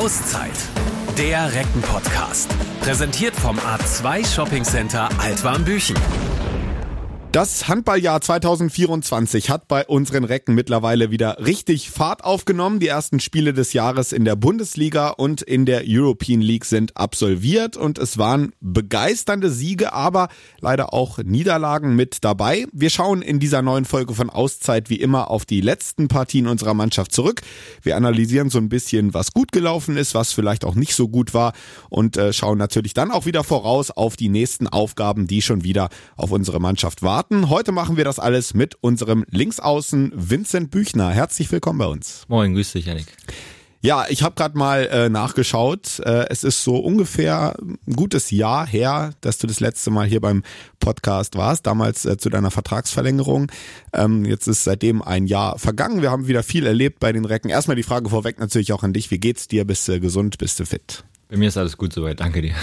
Auszeit. Der Recken-Podcast. Präsentiert vom A2 Shopping Center Altwarmbüchen. Das Handballjahr 2024 hat bei unseren Recken mittlerweile wieder richtig Fahrt aufgenommen. Die ersten Spiele des Jahres in der Bundesliga und in der European League sind absolviert und es waren begeisternde Siege, aber leider auch Niederlagen mit dabei. Wir schauen in dieser neuen Folge von Auszeit wie immer auf die letzten Partien unserer Mannschaft zurück. Wir analysieren so ein bisschen, was gut gelaufen ist, was vielleicht auch nicht so gut war und äh, schauen natürlich dann auch wieder voraus auf die nächsten Aufgaben, die schon wieder auf unsere Mannschaft warten starten. Heute machen wir das alles mit unserem Linksaußen Vincent Büchner. Herzlich willkommen bei uns. Moin, grüß dich, Janik. Ja, ich habe gerade mal äh, nachgeschaut. Äh, es ist so ungefähr ein gutes Jahr her, dass du das letzte Mal hier beim Podcast warst, damals äh, zu deiner Vertragsverlängerung. Ähm, jetzt ist seitdem ein Jahr vergangen. Wir haben wieder viel erlebt bei den Recken. Erstmal die Frage vorweg natürlich auch an dich. Wie geht's dir? Bist du gesund? Bist du fit? Bei mir ist alles gut soweit, danke dir.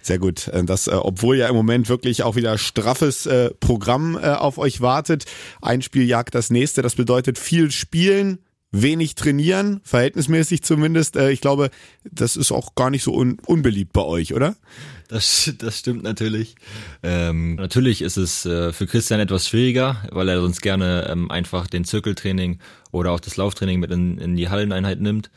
Sehr gut. Äh, das, äh, obwohl ja im Moment wirklich auch wieder straffes äh, Programm auf euch wartet. Ein Spiel jagt das nächste. Das bedeutet viel spielen, wenig trainieren, verhältnismäßig zumindest. Ich glaube, das ist auch gar nicht so un unbeliebt bei euch, oder? Das, das stimmt natürlich. Ähm, natürlich ist es äh, für Christian etwas schwieriger, weil er sonst gerne ähm, einfach den Zirkeltraining oder auch das Lauftraining mit in, in die Halleneinheit nimmt.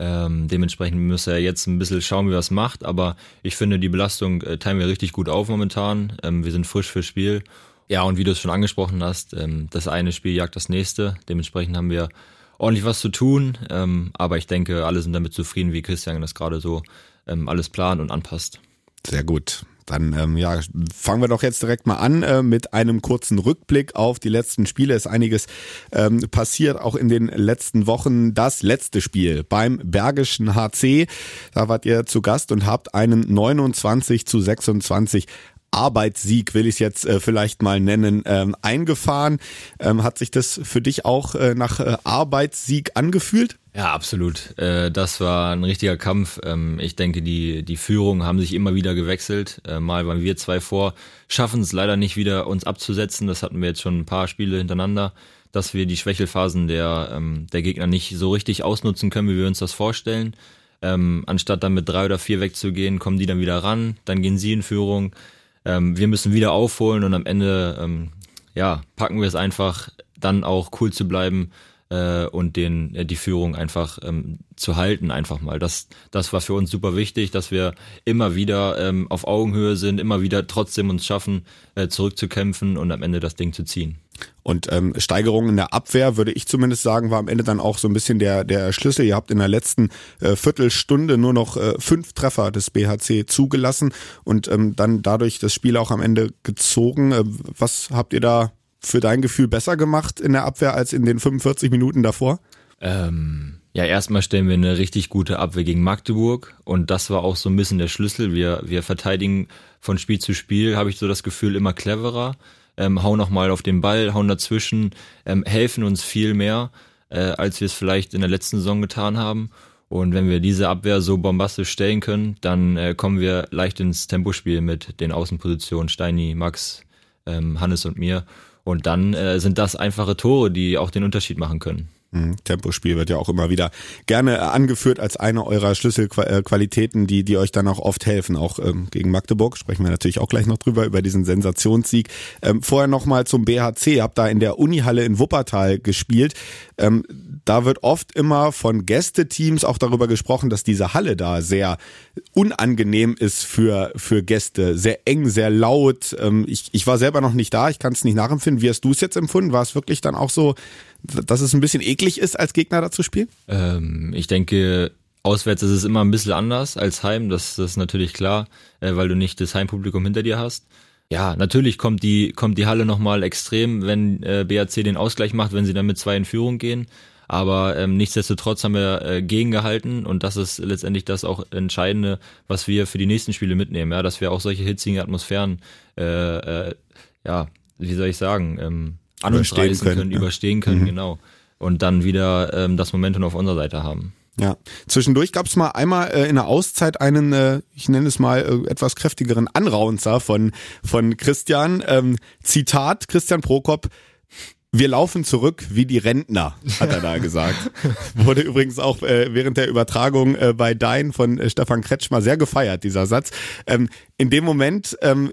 Ähm, dementsprechend müsste er jetzt ein bisschen schauen, wie er es macht. Aber ich finde, die Belastung äh, teilen wir richtig gut auf momentan. Ähm, wir sind frisch fürs Spiel. Ja, und wie du es schon angesprochen hast, ähm, das eine Spiel jagt das nächste. Dementsprechend haben wir ordentlich was zu tun. Ähm, aber ich denke, alle sind damit zufrieden, wie Christian das gerade so ähm, alles plant und anpasst. Sehr gut. Dann ähm, ja, fangen wir doch jetzt direkt mal an äh, mit einem kurzen Rückblick auf die letzten Spiele. Ist einiges ähm, passiert, auch in den letzten Wochen. Das letzte Spiel beim Bergischen HC, da wart ihr zu Gast und habt einen 29 zu 26 Arbeitssieg, will ich es jetzt äh, vielleicht mal nennen, ähm, eingefahren. Ähm, hat sich das für dich auch äh, nach äh, Arbeitssieg angefühlt? Ja, absolut. Äh, das war ein richtiger Kampf. Ähm, ich denke, die, die Führungen haben sich immer wieder gewechselt. Äh, mal waren wir zwei vor, schaffen es leider nicht wieder, uns abzusetzen. Das hatten wir jetzt schon ein paar Spiele hintereinander, dass wir die Schwächelphasen der, ähm, der Gegner nicht so richtig ausnutzen können, wie wir uns das vorstellen. Ähm, anstatt dann mit drei oder vier wegzugehen, kommen die dann wieder ran, dann gehen sie in Führung. wir müssen wieder aufholen und am Ende ja, packen wir es einfach, dann auch cool zu bleiben äh, und den äh, die Führung einfach ähm, zu halten einfach mal. Das das war für uns super wichtig, dass wir immer wieder ähm, auf Augenhöhe sind, immer wieder trotzdem uns schaffen äh, zurückzukämpfen und am Ende das Ding zu ziehen. Und ähm, Steigerung in der Abwehr, würde ich zumindest sagen, war am Ende dann auch so ein bisschen der, der Schlüssel. Ihr habt in der letzten äh, Viertelstunde nur noch äh, fünf Treffer des BHC zugelassen und ähm, dann dadurch das Spiel auch am Ende gezogen. Äh, was habt ihr da für dein Gefühl besser gemacht in der Abwehr als in den 45 Minuten davor? Ähm, ja, erstmal stellen wir eine richtig gute Abwehr gegen Magdeburg und das war auch so ein bisschen der Schlüssel. Wir, wir verteidigen von Spiel zu Spiel, habe ich so das Gefühl, immer cleverer, ähm, hauen nochmal auf den Ball, hauen dazwischen, ähm, helfen uns viel mehr, äh, als wir es vielleicht in der letzten Saison getan haben. Und wenn wir diese Abwehr so bombastisch stellen können, dann äh, kommen wir leicht ins Tempospiel mit den Außenpositionen Steini, Max, ähm, Hannes und mir. Und dann äh, sind das einfache Tore, die auch den Unterschied machen können. Mhm. Tempospiel wird ja auch immer wieder gerne angeführt als eine eurer Schlüsselqualitäten, die, die euch dann auch oft helfen. Auch ähm, gegen Magdeburg sprechen wir natürlich auch gleich noch drüber, über diesen Sensationssieg. Ähm, vorher nochmal zum BHC. Habt da in der Unihalle in Wuppertal gespielt. Ähm, da wird oft immer von Gästeteams auch darüber gesprochen, dass diese Halle da sehr unangenehm ist für, für Gäste. Sehr eng, sehr laut. Ähm, ich, ich war selber noch nicht da, ich kann es nicht nachempfinden. Wie hast du es jetzt empfunden? War es wirklich dann auch so, dass es ein bisschen eklig ist, als Gegner da zu spielen? Ähm, ich denke, auswärts ist es immer ein bisschen anders als heim. Das, das ist natürlich klar, äh, weil du nicht das Heimpublikum hinter dir hast. Ja, natürlich kommt die, kommt die Halle nochmal extrem, wenn äh, BAC den Ausgleich macht, wenn sie dann mit zwei in Führung gehen. Aber ähm, nichtsdestotrotz haben wir äh, gegengehalten und das ist letztendlich das auch Entscheidende, was wir für die nächsten Spiele mitnehmen, ja, dass wir auch solche hitzigen Atmosphären, äh, äh, ja, wie soll ich sagen, ähm, an uns reißen können, können ja. überstehen können, mhm. genau. Und dann wieder ähm, das Momentum auf unserer Seite haben. Ja, zwischendurch gab es mal einmal äh, in der Auszeit einen, äh, ich nenne es mal äh, etwas kräftigeren Anraunzer von von Christian. Ähm, Zitat Christian Prokop: Wir laufen zurück wie die Rentner, hat er da gesagt. Wurde übrigens auch äh, während der Übertragung äh, bei Dein von äh, Stefan Kretschmer sehr gefeiert, dieser Satz. Ähm, in dem Moment ähm,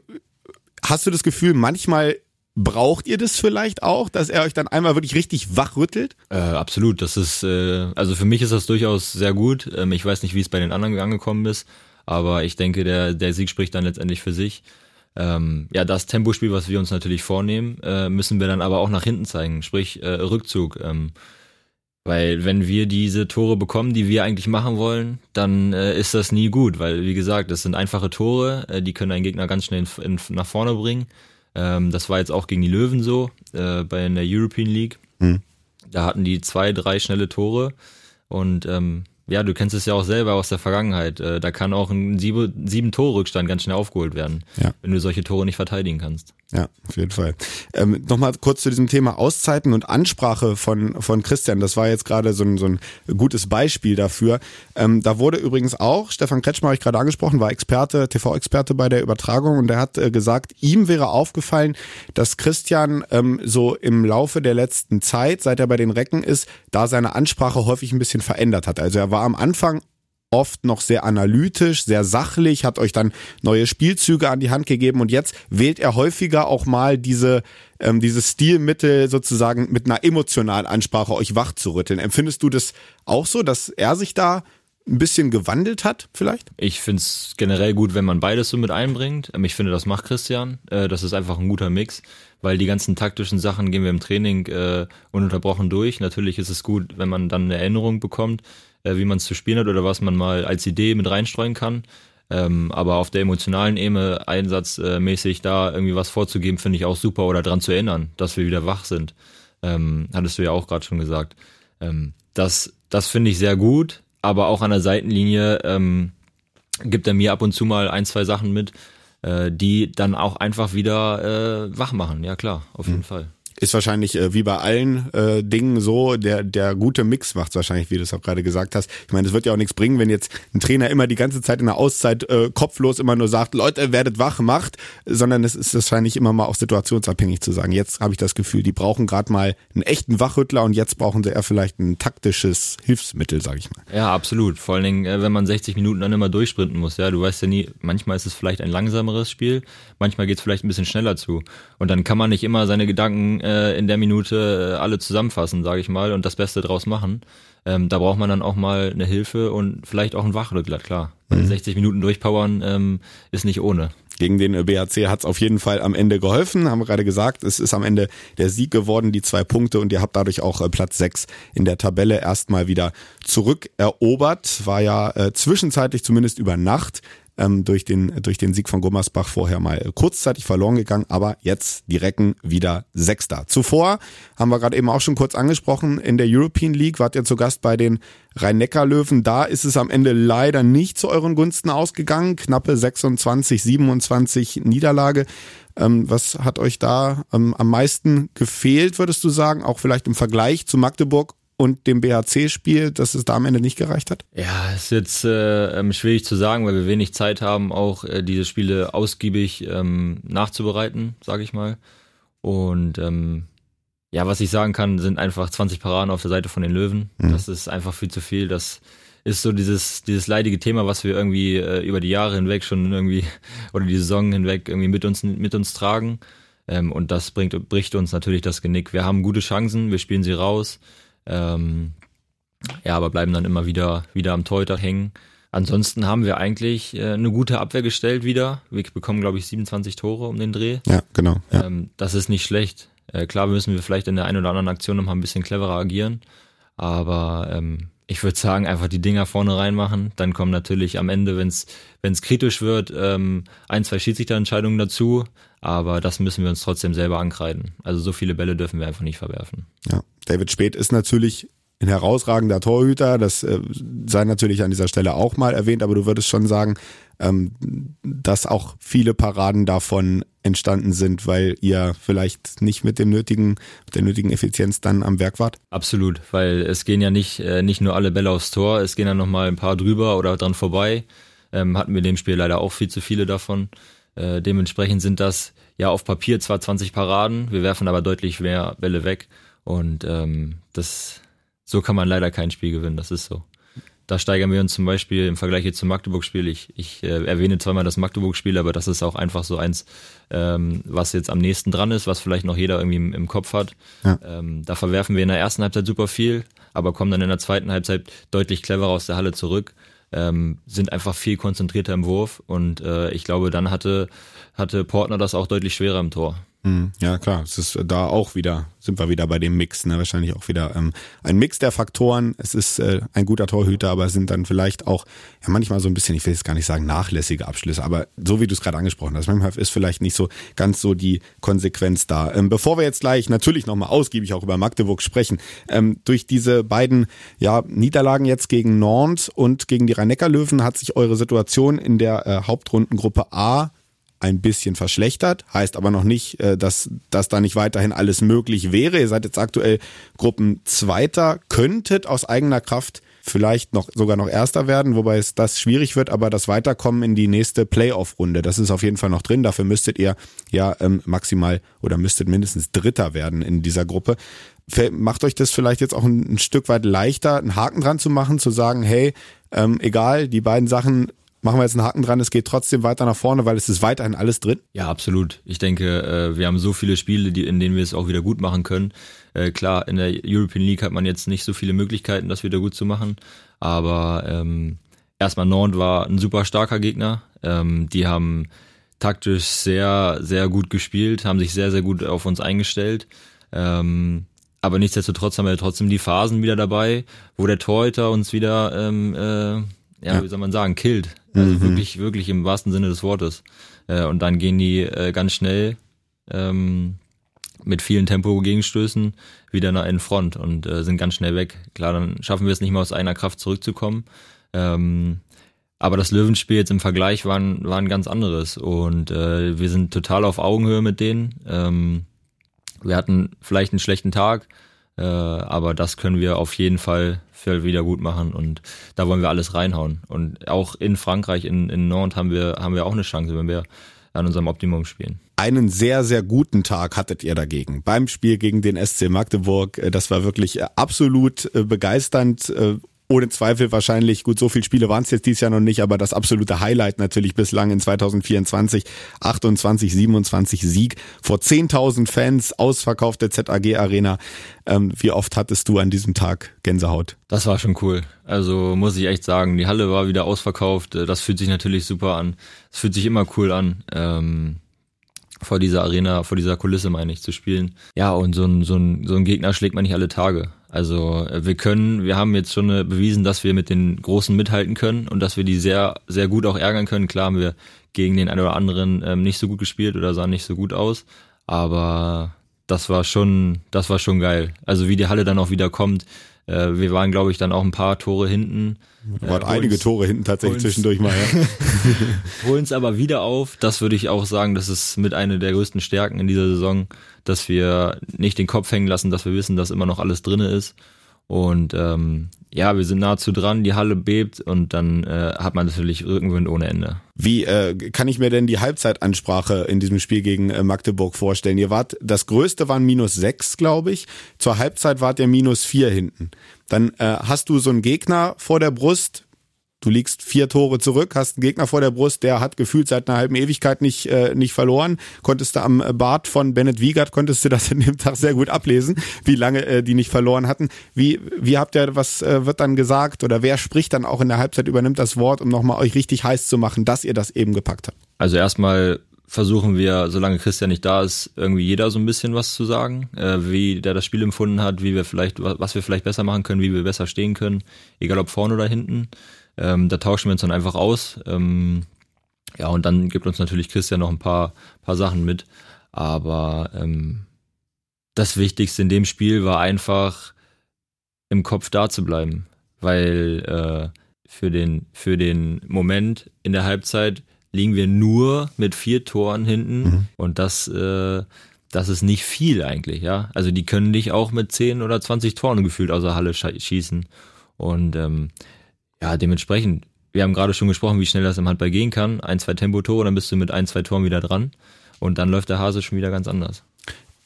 hast du das Gefühl, manchmal braucht ihr das vielleicht auch, dass er euch dann einmal wirklich richtig wachrüttelt? Äh, absolut. Das ist, äh, also für mich ist das durchaus sehr gut. Ähm, ich weiß nicht, wie es bei den anderen angekommen ist, aber ich denke, der, der Sieg spricht dann letztendlich für sich ähm, ja, das Tempospiel, was wir uns natürlich vornehmen, äh, müssen wir dann aber auch nach hinten zeigen, sprich äh, Rückzug. Ähm, weil wenn wir diese Tore bekommen, die wir eigentlich machen wollen, dann äh, ist das nie gut, weil wie gesagt, das sind einfache Tore, äh, die können einen Gegner ganz schnell in, in, nach vorne bringen. Ähm, das war jetzt auch gegen die Löwen so, äh, bei der European League. Mhm. Da hatten die zwei, drei schnelle Tore und ähm, ja, du kennst es ja auch selber aus der Vergangenheit. Äh, da kann auch ein sieben, sieben Tore Rückstand ganz schnell aufgeholt werden, ja. wenn du solche Tore nicht verteidigen kannst. Ja, auf jeden Fall. Ähm, Nochmal kurz zu diesem Thema Auszeiten und Ansprache von, von Christian. Das war jetzt gerade so ein, so ein gutes Beispiel dafür. Ähm, da wurde übrigens auch, Stefan Kretschmer habe ich gerade angesprochen, war Experte, TV-Experte bei der Übertragung und der hat äh, gesagt, ihm wäre aufgefallen, dass Christian ähm, so im Laufe der letzten Zeit, seit er bei den Recken ist, da seine Ansprache häufig ein bisschen verändert hat. Also er war am Anfang oft noch sehr analytisch, sehr sachlich, hat euch dann neue Spielzüge an die Hand gegeben und jetzt wählt er häufiger auch mal diese ähm, dieses Stilmittel sozusagen mit einer emotionalen Ansprache euch wach zu rütteln. Empfindest du das auch so, dass er sich da ein bisschen gewandelt hat, vielleicht? Ich finde es generell gut, wenn man beides so mit einbringt. Ähm, ich finde, das macht Christian. Äh, das ist einfach ein guter Mix, weil die ganzen taktischen Sachen gehen wir im Training äh, ununterbrochen durch. Natürlich ist es gut, wenn man dann eine Erinnerung bekommt äh, wie man es zu spielen hat oder was man mal als Idee mit reinstreuen kann. Ähm, aber auf der emotionalen Ebene einsatzmäßig da irgendwie was vorzugeben, finde ich auch super oder daran zu erinnern, dass wir wieder wach sind. Ähm, hattest du ja auch gerade schon gesagt. Ähm, das das finde ich sehr gut, aber auch an der Seitenlinie ähm, gibt er mir ab und zu mal ein, zwei Sachen mit, äh, die dann auch einfach wieder äh, wach machen. Ja klar, auf jeden mhm. Fall ist wahrscheinlich äh, wie bei allen äh, Dingen so, der, der gute Mix macht wahrscheinlich, wie du es auch gerade gesagt hast. Ich meine, es wird ja auch nichts bringen, wenn jetzt ein Trainer immer die ganze Zeit in der Auszeit äh, kopflos immer nur sagt, Leute, werdet wach, macht, sondern es ist wahrscheinlich immer mal auch situationsabhängig zu sagen. Jetzt habe ich das Gefühl, die brauchen gerade mal einen echten Wachrüttler und jetzt brauchen sie eher vielleicht ein taktisches Hilfsmittel, sage ich mal. Ja, absolut. Vor allen Dingen, äh, wenn man 60 Minuten dann immer durchsprinten muss. Ja, du weißt ja nie, manchmal ist es vielleicht ein langsameres Spiel, manchmal geht es vielleicht ein bisschen schneller zu. Und dann kann man nicht immer seine Gedanken äh, in der Minute äh, alle zusammenfassen, sage ich mal, und das Beste draus machen. Ähm, da braucht man dann auch mal eine Hilfe und vielleicht auch ein Wachrückler, klar. Mhm. 60 Minuten durchpowern ähm, ist nicht ohne. Gegen den BHC hat es auf jeden Fall am Ende geholfen, haben wir gerade gesagt. Es ist am Ende der Sieg geworden, die zwei Punkte und ihr habt dadurch auch äh, Platz sechs in der Tabelle erstmal wieder zurückerobert. War ja äh, zwischenzeitlich zumindest über Nacht ähm, durch, den, durch den Sieg von Gummersbach vorher mal kurzzeitig verloren gegangen, aber jetzt die Recken wieder Sechster. Zuvor haben wir gerade eben auch schon kurz angesprochen, in der European League wart ihr zu Gast bei den Rhein-Neckar-Löwen. Da ist es am Ende leider nicht zu euren Gunsten ausgegangen. Knappe 26, 27 Niederlage. Ähm, was hat euch da ähm, am meisten gefehlt, würdest du sagen? Auch vielleicht im Vergleich zu Magdeburg und dem BHC-Spiel, dass es da am Ende nicht gereicht hat? Ja, ist jetzt äh, ähm, schwierig zu sagen, weil wir wenig Zeit haben, auch äh, diese Spiele ausgiebig ähm, nachzubereiten, sage ich mal. Und ähm, ja, was ich sagen kann, sind einfach 20 Paraden auf der Seite von den Löwen. Mhm. Das ist einfach viel zu viel. Das ist so dieses, dieses leidige Thema, was wir irgendwie äh, über die Jahre hinweg schon irgendwie oder die Saison hinweg irgendwie mit uns, mit uns tragen. Ähm, und das bringt, bricht uns natürlich das Genick. Wir haben gute Chancen, wir spielen sie raus. Ähm, ja, aber bleiben dann immer wieder, wieder am Torhüter hängen. Ansonsten haben wir eigentlich äh, eine gute Abwehr gestellt wieder. Wir bekommen, glaube ich, 27 Tore um den Dreh. Ja, genau. Ja. Ähm, das ist nicht schlecht. Äh, klar müssen wir vielleicht in der einen oder anderen Aktion nochmal ein bisschen cleverer agieren. Aber ähm, ich würde sagen, einfach die Dinger vorne reinmachen. Dann kommen natürlich am Ende, wenn es kritisch wird, ähm, ein, zwei Schiedsrichterentscheidungen dazu. Aber das müssen wir uns trotzdem selber ankreiden. Also so viele Bälle dürfen wir einfach nicht verwerfen. Ja, David Speth ist natürlich ein herausragender Torhüter. Das äh, sei natürlich an dieser Stelle auch mal erwähnt, aber du würdest schon sagen, ähm, dass auch viele Paraden davon entstanden sind, weil ihr vielleicht nicht mit dem nötigen, mit der nötigen Effizienz dann am Werk wart? Absolut, weil es gehen ja nicht, äh, nicht nur alle Bälle aufs Tor, es gehen ja noch mal ein paar drüber oder dran vorbei. Ähm, hatten wir in dem Spiel leider auch viel zu viele davon. Äh, dementsprechend sind das ja, auf Papier zwar 20 Paraden, wir werfen aber deutlich mehr Bälle weg. Und ähm, das so kann man leider kein Spiel gewinnen, das ist so. Da steigern wir uns zum Beispiel im Vergleich jetzt zum Magdeburg-Spiel. Ich, ich äh, erwähne zweimal das Magdeburg-Spiel, aber das ist auch einfach so eins, ähm, was jetzt am nächsten dran ist, was vielleicht noch jeder irgendwie im, im Kopf hat. Ja. Ähm, da verwerfen wir in der ersten Halbzeit super viel, aber kommen dann in der zweiten Halbzeit deutlich cleverer aus der Halle zurück. Ähm, sind einfach viel konzentrierter im Wurf und äh, ich glaube, dann hatte, hatte Portner das auch deutlich schwerer im Tor. Mhm. Ja, klar. Es ist da auch wieder, sind wir wieder bei dem Mix, ne? Wahrscheinlich auch wieder ähm, ein Mix der Faktoren. Es ist äh, ein guter Torhüter, aber es sind dann vielleicht auch ja manchmal so ein bisschen, ich will jetzt gar nicht sagen, nachlässige Abschlüsse, aber so wie du es gerade angesprochen hast, manchmal ist vielleicht nicht so ganz so die Konsequenz da. Ähm, bevor wir jetzt gleich natürlich nochmal ausgiebig auch über Magdeburg sprechen, ähm, durch diese beiden ja, Niederlagen jetzt gegen Nantes und gegen die Rhein-Neckar-Löwen hat sich eure Situation in der äh, Hauptrundengruppe A ein bisschen verschlechtert, heißt aber noch nicht, äh, dass, dass da nicht weiterhin alles möglich wäre. Ihr seid jetzt aktuell Gruppenzweiter, könntet aus eigener Kraft vielleicht noch sogar noch Erster werden, wobei es das schwierig wird, aber das Weiterkommen in die nächste Playoff-Runde, das ist auf jeden Fall noch drin. Dafür müsstet ihr ja ähm, maximal oder müsstet mindestens Dritter werden in dieser Gruppe. Macht euch das vielleicht jetzt auch ein, ein Stück weit leichter, einen Haken dran zu machen, zu sagen, hey, ähm, egal, die beiden Sachen machen wir jetzt einen Haken dran, es geht trotzdem weiter nach vorne, weil es ist weiterhin alles drin? Ja, absolut. Ich denke, äh, wir haben so viele Spiele, in denen wir es auch wieder gut machen können. Äh, klar, in der European League hat man jetzt nicht so viele Möglichkeiten, das wieder gut zu machen. Aber ähm, erstmal Nord war ein super starker Gegner. Ähm, die haben taktisch sehr, sehr gut gespielt, haben sich sehr, sehr gut auf uns eingestellt. Ähm, aber nichtsdestotrotz haben wir trotzdem die Phasen wieder dabei, wo der Torhüter uns wieder ähm, äh, ja, wie soll man sagen, killt. Also mhm. wirklich, wirklich im wahrsten Sinne des Wortes. Äh, und dann gehen die äh, ganz schnell ähm, mit vielen Tempo-Gegenstößen wieder nach in Front und äh, sind ganz schnell weg. Klar, dann schaffen wir es nicht mehr aus einer Kraft zurückzukommen. Ähm, aber das Löwenspiel jetzt im Vergleich war ein, war ein ganz anderes und äh, wir sind total auf Augenhöhe mit denen. Ähm, wir hatten vielleicht einen schlechten Tag, äh, aber das können wir auf jeden Fall wieder gut machen und da wollen wir alles reinhauen. Und auch in Frankreich, in, in Nantes haben wir, haben wir auch eine Chance, wenn wir an unserem Optimum spielen. Einen sehr, sehr guten Tag hattet ihr dagegen. Beim Spiel gegen den SC Magdeburg. Äh, das war wirklich äh, absolut begeisternd ohne Zweifel wahrscheinlich, gut, so viele Spiele waren es jetzt dieses Jahr noch nicht, aber das absolute Highlight natürlich bislang in 2024, 28, 27 Sieg vor 10.000 Fans, ausverkaufte ZAG Arena. Ähm, wie oft hattest du an diesem Tag Gänsehaut? Das war schon cool. Also muss ich echt sagen, die Halle war wieder ausverkauft. Das fühlt sich natürlich super an. Es fühlt sich immer cool an. Ähm vor dieser Arena, vor dieser Kulisse meine ich, zu spielen. Ja, und so ein, so ein, so ein Gegner schlägt man nicht alle Tage. Also äh, wir können, wir haben jetzt schon äh, bewiesen, dass wir mit den Großen mithalten können und dass wir die sehr, sehr gut auch ärgern können. Klar haben wir gegen den einen oder anderen ähm, nicht so gut gespielt oder sahen nicht so gut aus, aber das war schon, das war schon geil. Also wie die Halle dann auch wieder kommt, äh, wir waren, glaube ich, dann auch ein paar Tore hinten. Äh, waren einige Tore hinten tatsächlich zwischendurch mal. Ja. Holen es aber wieder auf. Das würde ich auch sagen, das ist mit einer der größten Stärken in dieser Saison, dass wir nicht den Kopf hängen lassen, dass wir wissen, dass immer noch alles drinne ist. Und ähm, ja, wir sind nahezu dran, die Halle bebt und dann äh, hat man natürlich Rückenwind ohne Ende. Wie äh, kann ich mir denn die Halbzeitansprache in diesem Spiel gegen äh, Magdeburg vorstellen? Ihr wart, das größte waren minus sechs, glaube ich. Zur Halbzeit wart ihr minus vier hinten. Dann äh, hast du so einen Gegner vor der Brust, Du liegst vier Tore zurück, hast einen Gegner vor der Brust, der hat gefühlt seit einer halben Ewigkeit nicht, äh, nicht verloren. Konntest du am Bart von Bennett Wiegert, konntest du das in dem Tag sehr gut ablesen, wie lange äh, die nicht verloren hatten. Wie, wie habt ihr, was äh, wird dann gesagt oder wer spricht dann auch in der Halbzeit, übernimmt das Wort, um nochmal euch richtig heiß zu machen, dass ihr das eben gepackt habt? Also erstmal versuchen wir, solange Christian nicht da ist, irgendwie jeder so ein bisschen was zu sagen, äh, wie der das Spiel empfunden hat, wie wir vielleicht, was wir vielleicht besser machen können, wie wir besser stehen können, egal ob vorne oder hinten. Ähm, da tauschen wir uns dann einfach aus. Ähm, ja, und dann gibt uns natürlich Christian noch ein paar, paar Sachen mit. Aber ähm, das Wichtigste in dem Spiel war einfach im Kopf da zu bleiben. Weil äh, für, den, für den Moment in der Halbzeit liegen wir nur mit vier Toren hinten. Mhm. Und das, äh, das ist nicht viel eigentlich, ja. Also die können dich auch mit 10 oder 20 Toren gefühlt aus der Halle schießen. Und ähm, ja, dementsprechend, wir haben gerade schon gesprochen, wie schnell das im Handball gehen kann. Ein, zwei Tempotore, dann bist du mit ein, zwei Toren wieder dran. Und dann läuft der Hase schon wieder ganz anders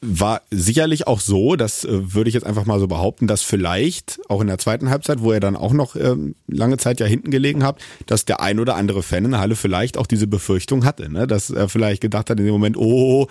war sicherlich auch so, das äh, würde ich jetzt einfach mal so behaupten, dass vielleicht auch in der zweiten Halbzeit, wo er dann auch noch ähm, lange Zeit ja hinten gelegen hat, dass der ein oder andere Fan in der Halle vielleicht auch diese Befürchtung hatte, ne? dass er vielleicht gedacht hat in dem Moment, oh,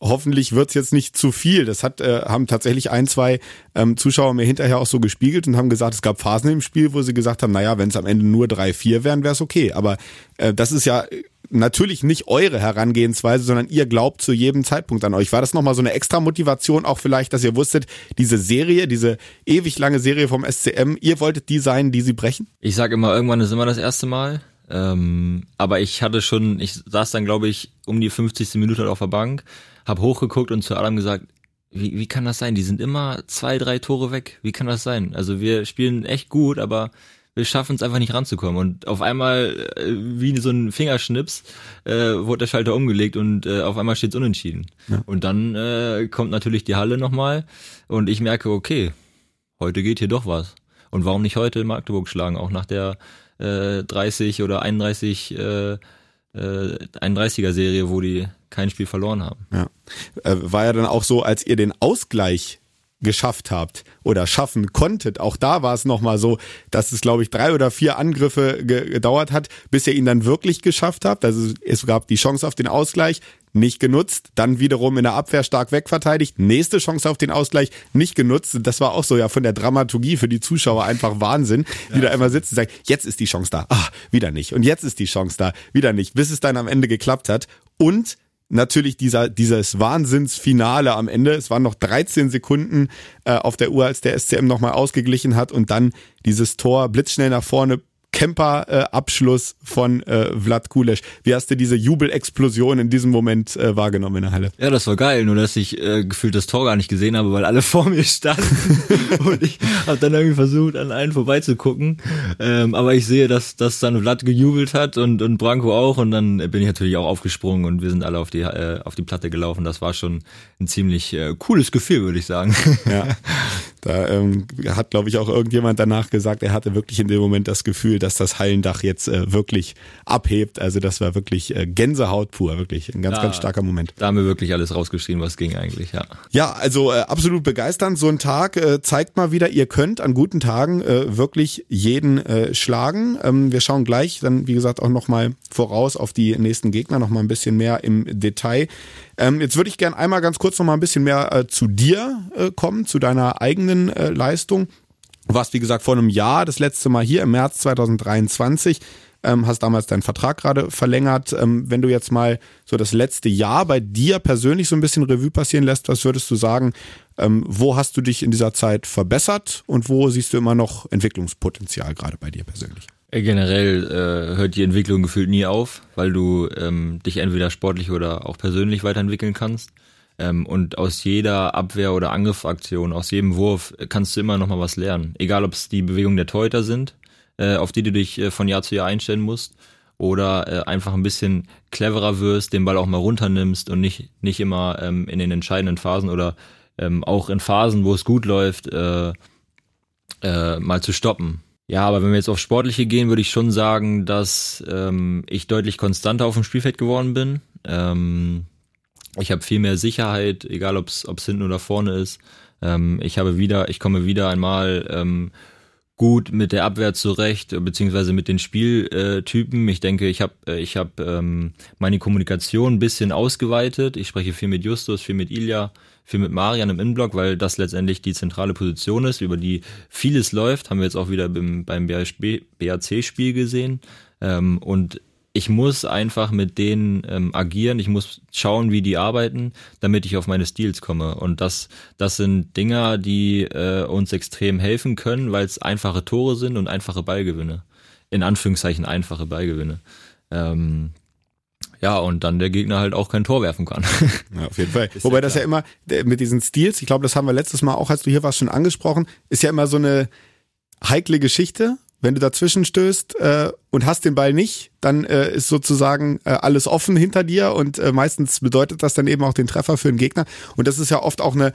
hoffentlich wird's jetzt nicht zu viel. Das hat, äh, haben tatsächlich ein, zwei ähm, Zuschauer mir hinterher auch so gespiegelt und haben gesagt, es gab Phasen im Spiel, wo sie gesagt haben, naja, wenn es am Ende nur drei, vier wären, wäre es okay. Aber äh, das ist ja natürlich nicht eure Herangehensweise, sondern ihr glaubt zu jedem Zeitpunkt an euch. War das nochmal so eine extra Motivation auch vielleicht, dass ihr wusstet, diese Serie, diese ewig lange Serie vom SCM, ihr wolltet die sein, die sie brechen? Ich sage immer, irgendwann ist immer das erste Mal. Ähm, aber ich hatte schon, ich saß dann, glaube ich, um die 50. Minute auf der Bank, habe hochgeguckt und zu Adam gesagt, wie, wie kann das sein? Die sind immer zwei, drei Tore weg. Wie kann das sein? Also wir spielen echt gut, aber wir schaffen es einfach nicht ranzukommen. Und auf einmal, äh, wie so ein Fingerschnips, äh, wurde der Schalter umgelegt und äh, auf einmal steht es unentschieden. Ja. Und dann äh, kommt natürlich die Halle nochmal und ich merke, okay, heute geht hier doch was. Und warum nicht heute Magdeburg schlagen, auch nach der äh, 30 oder 31 äh, äh, 31er Serie, wo die kein Spiel verloren haben. Ja. Äh, war ja dann auch so, als ihr den Ausgleich geschafft habt oder schaffen konntet. Auch da war es nochmal so, dass es, glaube ich, drei oder vier Angriffe gedauert hat, bis ihr ihn dann wirklich geschafft habt. Also es gab die Chance auf den Ausgleich, nicht genutzt, dann wiederum in der Abwehr stark wegverteidigt, nächste Chance auf den Ausgleich, nicht genutzt. Das war auch so ja von der Dramaturgie für die Zuschauer einfach Wahnsinn, die ja. da immer sitzen und sagen, jetzt ist die Chance da, ah, wieder nicht. Und jetzt ist die Chance da, wieder nicht, bis es dann am Ende geklappt hat. Und natürlich dieser, dieses Wahnsinnsfinale am Ende. Es waren noch 13 Sekunden äh, auf der Uhr, als der SCM nochmal ausgeglichen hat und dann dieses Tor blitzschnell nach vorne Camper-Abschluss äh, von äh, Vlad Kulesch. Wie hast du diese Jubelexplosion in diesem Moment äh, wahrgenommen in der Halle? Ja, das war geil, nur dass ich äh, gefühlt das Tor gar nicht gesehen habe, weil alle vor mir standen und ich habe dann irgendwie versucht, an einen vorbeizugucken. Ähm, aber ich sehe, dass, dass dann Vlad gejubelt hat und, und Branko auch und dann bin ich natürlich auch aufgesprungen und wir sind alle auf die, äh, auf die Platte gelaufen. Das war schon ein ziemlich äh, cooles Gefühl, würde ich sagen. Ja, da ähm, hat, glaube ich, auch irgendjemand danach gesagt, er hatte wirklich in dem Moment das Gefühl, dass das Hallendach jetzt äh, wirklich abhebt. Also das war wirklich äh, Gänsehaut pur, wirklich ein ganz, da, ganz starker Moment. Da haben wir wirklich alles rausgeschrien, was ging eigentlich, ja. Ja, also äh, absolut begeisternd. So ein Tag äh, zeigt mal wieder, ihr könnt an guten Tagen äh, wirklich jeden äh, schlagen. Ähm, wir schauen gleich dann, wie gesagt, auch nochmal voraus auf die nächsten Gegner, nochmal ein bisschen mehr im Detail. Ähm, jetzt würde ich gerne einmal ganz kurz nochmal ein bisschen mehr äh, zu dir äh, kommen, zu deiner eigenen äh, Leistung. Du warst, wie gesagt, vor einem Jahr, das letzte Mal hier im März 2023, ähm, hast damals deinen Vertrag gerade verlängert. Ähm, wenn du jetzt mal so das letzte Jahr bei dir persönlich so ein bisschen Revue passieren lässt, was würdest du sagen, ähm, wo hast du dich in dieser Zeit verbessert und wo siehst du immer noch Entwicklungspotenzial gerade bei dir persönlich? Äh, generell äh, hört die Entwicklung gefühlt nie auf, weil du ähm, dich entweder sportlich oder auch persönlich weiterentwickeln kannst. Ähm, und aus jeder Abwehr- oder Angriffaktion, aus jedem Wurf kannst du immer noch mal was lernen. Egal, ob es die Bewegungen der Torhüter sind, äh, auf die du dich äh, von Jahr zu Jahr einstellen musst, oder äh, einfach ein bisschen cleverer wirst, den Ball auch mal runternimmst und nicht, nicht immer ähm, in den entscheidenden Phasen oder ähm, auch in Phasen, wo es gut läuft, äh, äh, mal zu stoppen. Ja, aber wenn wir jetzt auf Sportliche gehen, würde ich schon sagen, dass ähm, ich deutlich konstanter auf dem Spielfeld geworden bin. Ähm, ich habe viel mehr Sicherheit, egal ob es hinten oder vorne ist. Ähm, ich habe wieder, ich komme wieder einmal ähm, gut mit der Abwehr zurecht, beziehungsweise mit den Spieltypen. Ich denke, ich habe äh, ich hab, ähm, meine Kommunikation ein bisschen ausgeweitet. Ich spreche viel mit Justus, viel mit Ilja, viel mit Marian im Innenblock, weil das letztendlich die zentrale Position ist, über die vieles läuft. Haben wir jetzt auch wieder beim, beim BAC-Spiel gesehen. Ähm, und ich muss einfach mit denen ähm, agieren, ich muss schauen, wie die arbeiten, damit ich auf meine Stils komme. Und das, das sind Dinger, die äh, uns extrem helfen können, weil es einfache Tore sind und einfache Ballgewinne. In Anführungszeichen einfache Ballgewinne. Ähm, ja, und dann der Gegner halt auch kein Tor werfen kann. Ja, auf jeden Fall. Wobei ja das ja immer mit diesen Stils, ich glaube, das haben wir letztes Mal auch, als du hier warst, schon angesprochen, ist ja immer so eine heikle Geschichte, wenn du dazwischen stößt äh, und hast den Ball nicht, dann äh, ist sozusagen äh, alles offen hinter dir und äh, meistens bedeutet das dann eben auch den Treffer für den Gegner. Und das ist ja oft auch eine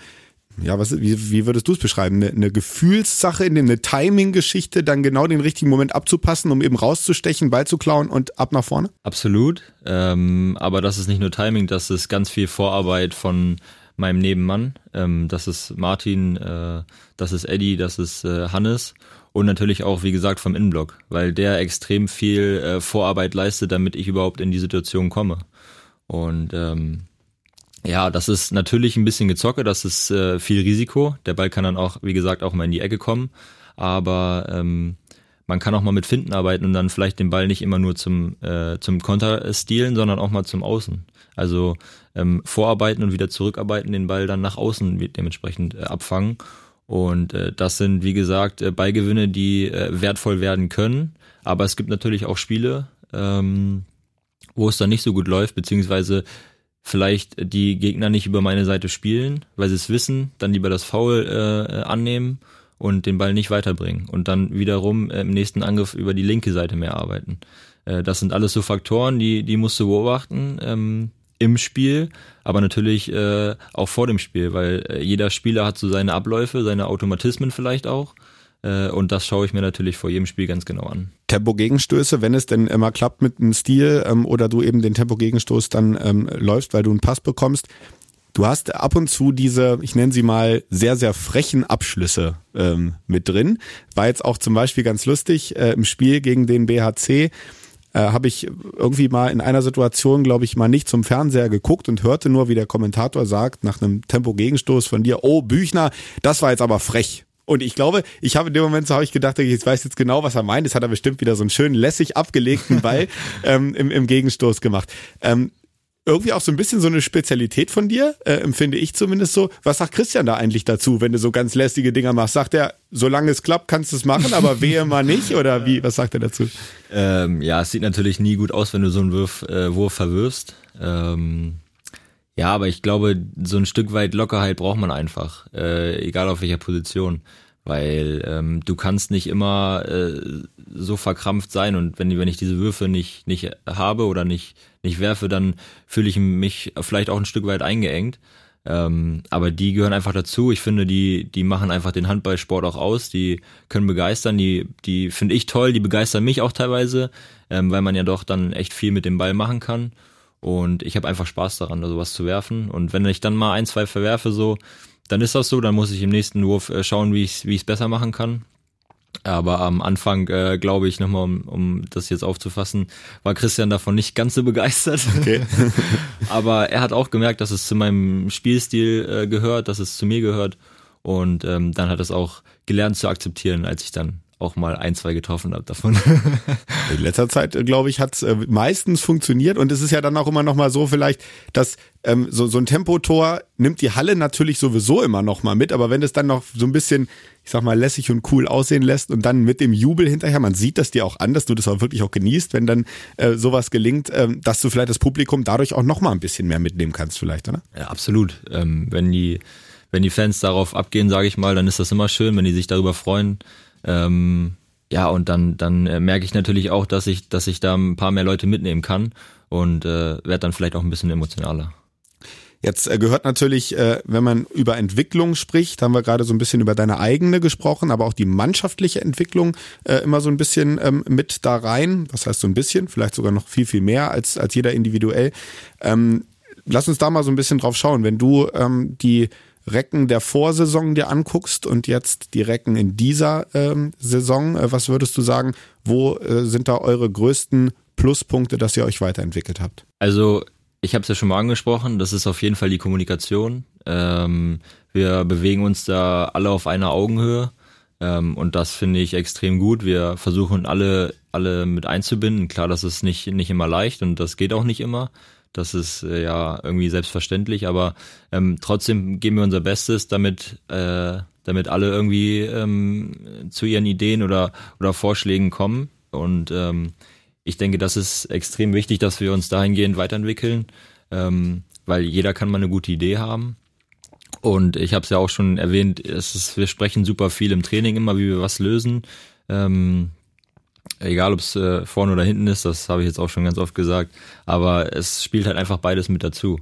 ja, was, wie, wie würdest du es beschreiben? Eine, eine Gefühlssache, eine Timing-Geschichte, dann genau den richtigen Moment abzupassen, um eben rauszustechen, Ball zu klauen und ab nach vorne? Absolut. Ähm, aber das ist nicht nur Timing, das ist ganz viel Vorarbeit von meinem Nebenmann. Ähm, das ist Martin, äh, das ist Eddie, das ist äh, Hannes und natürlich auch, wie gesagt, vom Innenblock, weil der extrem viel äh, Vorarbeit leistet, damit ich überhaupt in die Situation komme. Und ähm, ja, das ist natürlich ein bisschen gezocke, das ist äh, viel Risiko. Der Ball kann dann auch, wie gesagt, auch mal in die Ecke kommen. Aber ähm, man kann auch mal mit Finden arbeiten und dann vielleicht den Ball nicht immer nur zum, äh, zum Konter stielen, sondern auch mal zum Außen. Also ähm, vorarbeiten und wieder zurückarbeiten, den Ball dann nach außen dementsprechend äh, abfangen. Und äh, das sind, wie gesagt, äh, Ballgewinne, die äh, wertvoll werden können. Aber es gibt natürlich auch Spiele, ähm, wo es dann nicht so gut läuft, beziehungsweise vielleicht die Gegner nicht über meine Seite spielen, weil sie es wissen, dann lieber das Foul äh, annehmen und den Ball nicht weiterbringen und dann wiederum äh, im nächsten Angriff über die linke Seite mehr arbeiten. Äh, das sind alles so Faktoren, die, die musst du beobachten ähm, im Spiel, aber natürlich äh, auch vor dem Spiel, weil äh, jeder Spieler hat so seine Abläufe, seine Automatismen vielleicht auch äh, und das schaue ich mir natürlich vor jedem Spiel ganz genau an. Tempo-Gegenstöße, wenn es denn immer klappt mit einem Stil ähm, oder du eben den Tempo-Gegenstoß dann ähm, läufst, weil du einen Pass bekommst. Du hast ab und zu diese, ich nenne sie mal, sehr, sehr frechen Abschlüsse ähm, mit drin. War jetzt auch zum Beispiel ganz lustig äh, im Spiel gegen den BHC äh, habe ich irgendwie mal in einer Situation, glaube ich, mal nicht zum Fernseher geguckt und hörte nur, wie der Kommentator sagt, nach einem Tempo-Gegenstoß von dir, oh Büchner, das war jetzt aber frech. Und ich glaube, ich habe in dem Moment so habe ich gedacht, ich weiß jetzt genau, was er meint. Das hat er bestimmt wieder so einen schönen lässig abgelegten Ball ähm, im, im Gegenstoß gemacht. Ähm, irgendwie auch so ein bisschen so eine Spezialität von dir, äh, empfinde ich zumindest so. Was sagt Christian da eigentlich dazu, wenn du so ganz lästige Dinger machst? Sagt er, solange es klappt, kannst du es machen, aber wehe mal nicht? Oder wie, was sagt er dazu? Ähm, ja, es sieht natürlich nie gut aus, wenn du so einen Wurf, äh, Wurf verwirfst. Ähm, ja, aber ich glaube, so ein Stück weit Lockerheit braucht man einfach, äh, egal auf welcher Position, weil ähm, du kannst nicht immer äh, so verkrampft sein und wenn, wenn ich diese Würfe nicht, nicht habe oder nicht, nicht werfe, dann fühle ich mich vielleicht auch ein Stück weit eingeengt. Ähm, aber die gehören einfach dazu. Ich finde, die, die machen einfach den Handballsport auch aus. Die können begeistern. Die, die finde ich toll. Die begeistern mich auch teilweise, ähm, weil man ja doch dann echt viel mit dem Ball machen kann. Und ich habe einfach Spaß daran, da sowas zu werfen. Und wenn ich dann mal ein, zwei verwerfe, so, dann ist das so. Dann muss ich im nächsten Wurf äh, schauen, wie ich es wie besser machen kann. Aber am Anfang, äh, glaube ich, nochmal, um, um das jetzt aufzufassen, war Christian davon nicht ganz so begeistert. Okay. Aber er hat auch gemerkt, dass es zu meinem Spielstil äh, gehört, dass es zu mir gehört. Und ähm, dann hat es auch gelernt zu akzeptieren, als ich dann auch mal ein, zwei getroffen habe davon. In letzter Zeit, äh, glaube ich, hat es äh, meistens funktioniert und es ist ja dann auch immer noch mal so vielleicht, dass ähm, so, so ein Tempotor nimmt die Halle natürlich sowieso immer noch mal mit, aber wenn es dann noch so ein bisschen, ich sag mal, lässig und cool aussehen lässt und dann mit dem Jubel hinterher, man sieht das dir auch an, dass du das auch wirklich auch genießt, wenn dann äh, sowas gelingt, ähm, dass du vielleicht das Publikum dadurch auch noch mal ein bisschen mehr mitnehmen kannst vielleicht, oder? Ja, absolut. Ähm, wenn die wenn die Fans darauf abgehen, sage ich mal, dann ist das immer schön, wenn die sich darüber freuen. Ähm, ja, und dann, dann äh, merke ich natürlich auch, dass ich, dass ich da ein paar mehr Leute mitnehmen kann und äh, werde dann vielleicht auch ein bisschen emotionaler. Jetzt äh, gehört natürlich, äh, wenn man über Entwicklung spricht, haben wir gerade so ein bisschen über deine eigene gesprochen, aber auch die mannschaftliche Entwicklung immer so ein bisschen ähm, mit da rein. Was heißt so ein bisschen? Vielleicht sogar noch viel, viel mehr als, als jeder individuell. Ähm, lass uns da mal so ein bisschen drauf schauen. Wenn du ähm, die Recken der Vorsaison dir anguckst und jetzt die Recken in dieser ähm, Saison, äh, was würdest du sagen, wo äh, sind da eure größten Pluspunkte, dass ihr euch weiterentwickelt habt? Also ich habe es ja schon mal angesprochen, das ist auf jeden Fall die Kommunikation. Ähm, wir bewegen uns da alle auf einer Augenhöhe ähm, und das finde ich extrem gut. Wir versuchen alle alle mit einzubinden. Klar, das ist nicht nicht immer leicht und das geht auch nicht immer. Das ist äh, ja irgendwie selbstverständlich, aber ähm, trotzdem geben wir unser Bestes, damit, äh, damit alle irgendwie ähm, zu ihren Ideen oder, oder Vorschlägen kommen. Und ähm, ich denke, das ist extrem wichtig, dass wir uns dahingehend weiterentwickeln, ähm, weil jeder kann mal eine gute Idee haben. Und ich habe es ja auch schon erwähnt, es ist, wir sprechen super viel im Training immer, wie wir was lösen. Ähm, egal ob es äh, vorne oder hinten ist, das habe ich jetzt auch schon ganz oft gesagt, aber es spielt halt einfach beides mit dazu.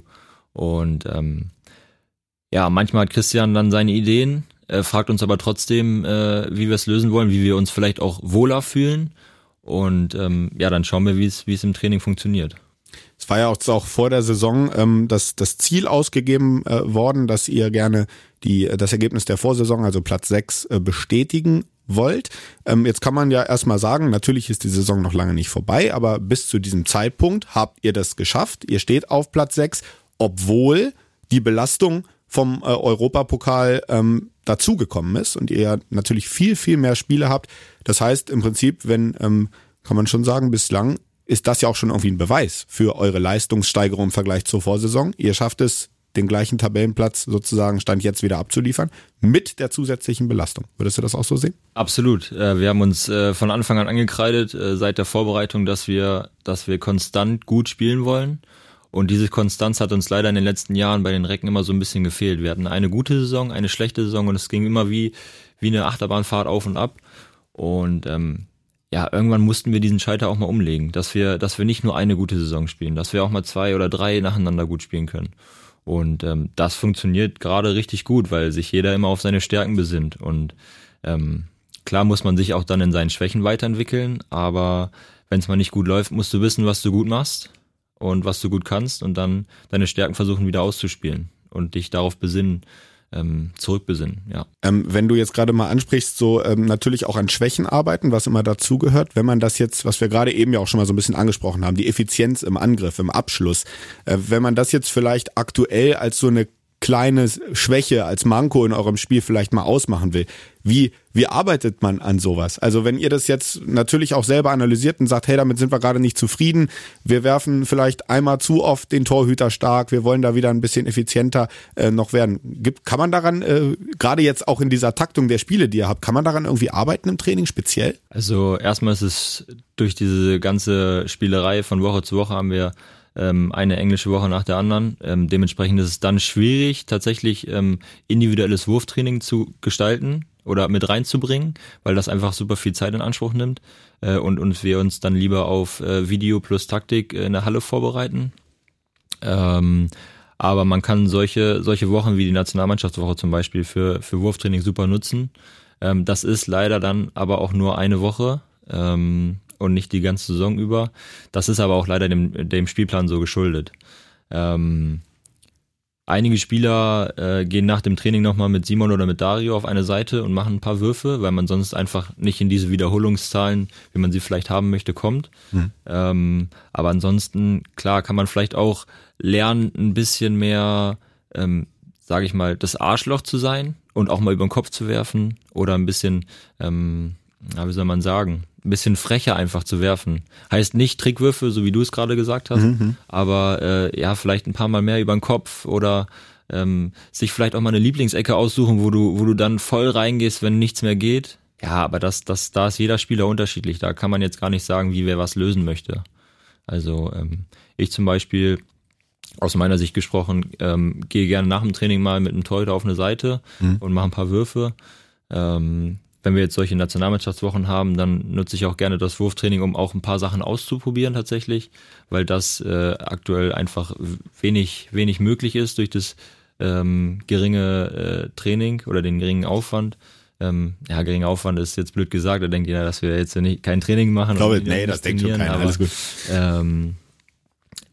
Und ähm, ja, manchmal hat Christian dann seine Ideen, äh, fragt uns aber trotzdem, äh, wie wir es lösen wollen, wie wir uns vielleicht auch wohler fühlen. Und ähm, ja, dann schauen wir, wie es im Training funktioniert. Es war ja auch, auch vor der Saison ähm, das, das Ziel ausgegeben äh, worden, dass ihr gerne die, das Ergebnis der Vorsaison, also Platz 6, äh, bestätigen wollt. Ähm, jetzt kann man ja erstmal sagen, natürlich ist die Saison noch lange nicht vorbei, aber bis zu diesem Zeitpunkt habt ihr das geschafft. Ihr steht auf Platz 6, obwohl die Belastung vom äh, Europapokal ähm, dazugekommen ist und ihr ja natürlich viel, viel mehr Spiele habt. Das heißt im Prinzip, wenn, ähm, kann man schon sagen, bislang ist das ja auch schon irgendwie ein Beweis für eure Leistungssteigerung im Vergleich zur Vorsaison. Ihr schafft es, den gleichen Tabellenplatz sozusagen Stand jetzt wieder abzuliefern, mit der zusätzlichen Belastung. Würdest du das auch so sehen? Absolut. Äh, wir haben uns äh, von Anfang an angekreidet, äh, seit der Vorbereitung, dass wir, dass wir konstant gut spielen wollen. Und diese Konstanz hat uns leider in den letzten Jahren bei den Recken immer so ein bisschen gefehlt. Wir hatten eine gute Saison, eine schlechte Saison und es ging immer wie, wie eine Achterbahnfahrt auf und ab. Und ähm, ja, irgendwann mussten wir diesen Scheiter auch mal umlegen, dass wir, dass wir nicht nur eine gute Saison spielen, dass wir auch mal zwei oder drei nacheinander gut spielen können. Und ähm, das funktioniert gerade richtig gut, weil sich jeder immer auf seine Stärken besinnt. Und ähm, klar muss man sich auch dann in seinen Schwächen weiterentwickeln, aber wenn es mal nicht gut läuft, musst du wissen, was du gut machst und was du gut kannst und dann deine Stärken versuchen wieder auszuspielen und dich darauf besinnen, ähm, zurückbesinnen, ja. Ähm, wenn du jetzt gerade mal ansprichst, so ähm, natürlich auch an Schwächen arbeiten, was immer dazugehört, wenn man das jetzt, was wir gerade eben ja auch schon mal so ein bisschen angesprochen haben, die Effizienz im Angriff, im Abschluss, äh, wenn man das jetzt vielleicht aktuell als so eine kleine Schwäche als Manko in eurem Spiel vielleicht mal ausmachen will. Wie, wie arbeitet man an sowas? Also wenn ihr das jetzt natürlich auch selber analysiert und sagt, hey, damit sind wir gerade nicht zufrieden, wir werfen vielleicht einmal zu oft den Torhüter stark, wir wollen da wieder ein bisschen effizienter äh, noch werden. Gibt, kann man daran, äh, gerade jetzt auch in dieser Taktung der Spiele, die ihr habt, kann man daran irgendwie arbeiten im Training speziell? Also erstmal ist es durch diese ganze Spielerei von Woche zu Woche haben wir ähm, eine englische Woche nach der anderen. Ähm, dementsprechend ist es dann schwierig, tatsächlich ähm, individuelles Wurftraining zu gestalten oder mit reinzubringen, weil das einfach super viel Zeit in Anspruch nimmt äh, und, und wir uns dann lieber auf äh, Video plus Taktik in der Halle vorbereiten. Ähm, aber man kann solche, solche Wochen wie die Nationalmannschaftswoche zum Beispiel für, für Wurftraining super nutzen. Ähm, das ist leider dann aber auch nur eine Woche. Ähm, und nicht die ganze Saison über. Das ist aber auch leider dem, dem Spielplan so geschuldet. Ähm, einige Spieler äh, gehen nach dem Training nochmal mit Simon oder mit Dario auf eine Seite und machen ein paar Würfe, weil man sonst einfach nicht in diese Wiederholungszahlen, wie man sie vielleicht haben möchte, kommt. Mhm. Ähm, aber ansonsten, klar, kann man vielleicht auch lernen, ein bisschen mehr, ähm, sage ich mal, das Arschloch zu sein und auch mal über den Kopf zu werfen oder ein bisschen, ähm, wie soll man sagen, ein bisschen frecher einfach zu werfen. Heißt nicht Trickwürfe, so wie du es gerade gesagt hast, mhm. aber äh, ja, vielleicht ein paar Mal mehr über den Kopf oder ähm, sich vielleicht auch mal eine Lieblingsecke aussuchen, wo du, wo du dann voll reingehst, wenn nichts mehr geht. Ja, aber das, das, da ist jeder Spieler unterschiedlich. Da kann man jetzt gar nicht sagen, wie wer was lösen möchte. Also ähm, ich zum Beispiel, aus meiner Sicht gesprochen, ähm, gehe gerne nach dem Training mal mit einem Torhüter auf eine Seite mhm. und mache ein paar Würfe. Ähm, wenn wir jetzt solche Nationalmannschaftswochen haben, dann nutze ich auch gerne das Wurftraining, um auch ein paar Sachen auszuprobieren tatsächlich, weil das äh, aktuell einfach wenig, wenig möglich ist durch das ähm, geringe äh, Training oder den geringen Aufwand. Ähm, ja, geringer Aufwand ist jetzt blöd gesagt, da denkt jeder, dass wir jetzt nicht kein Training machen. Ich glaube, nee, das denkt schon keiner, aber, alles gut. Ähm,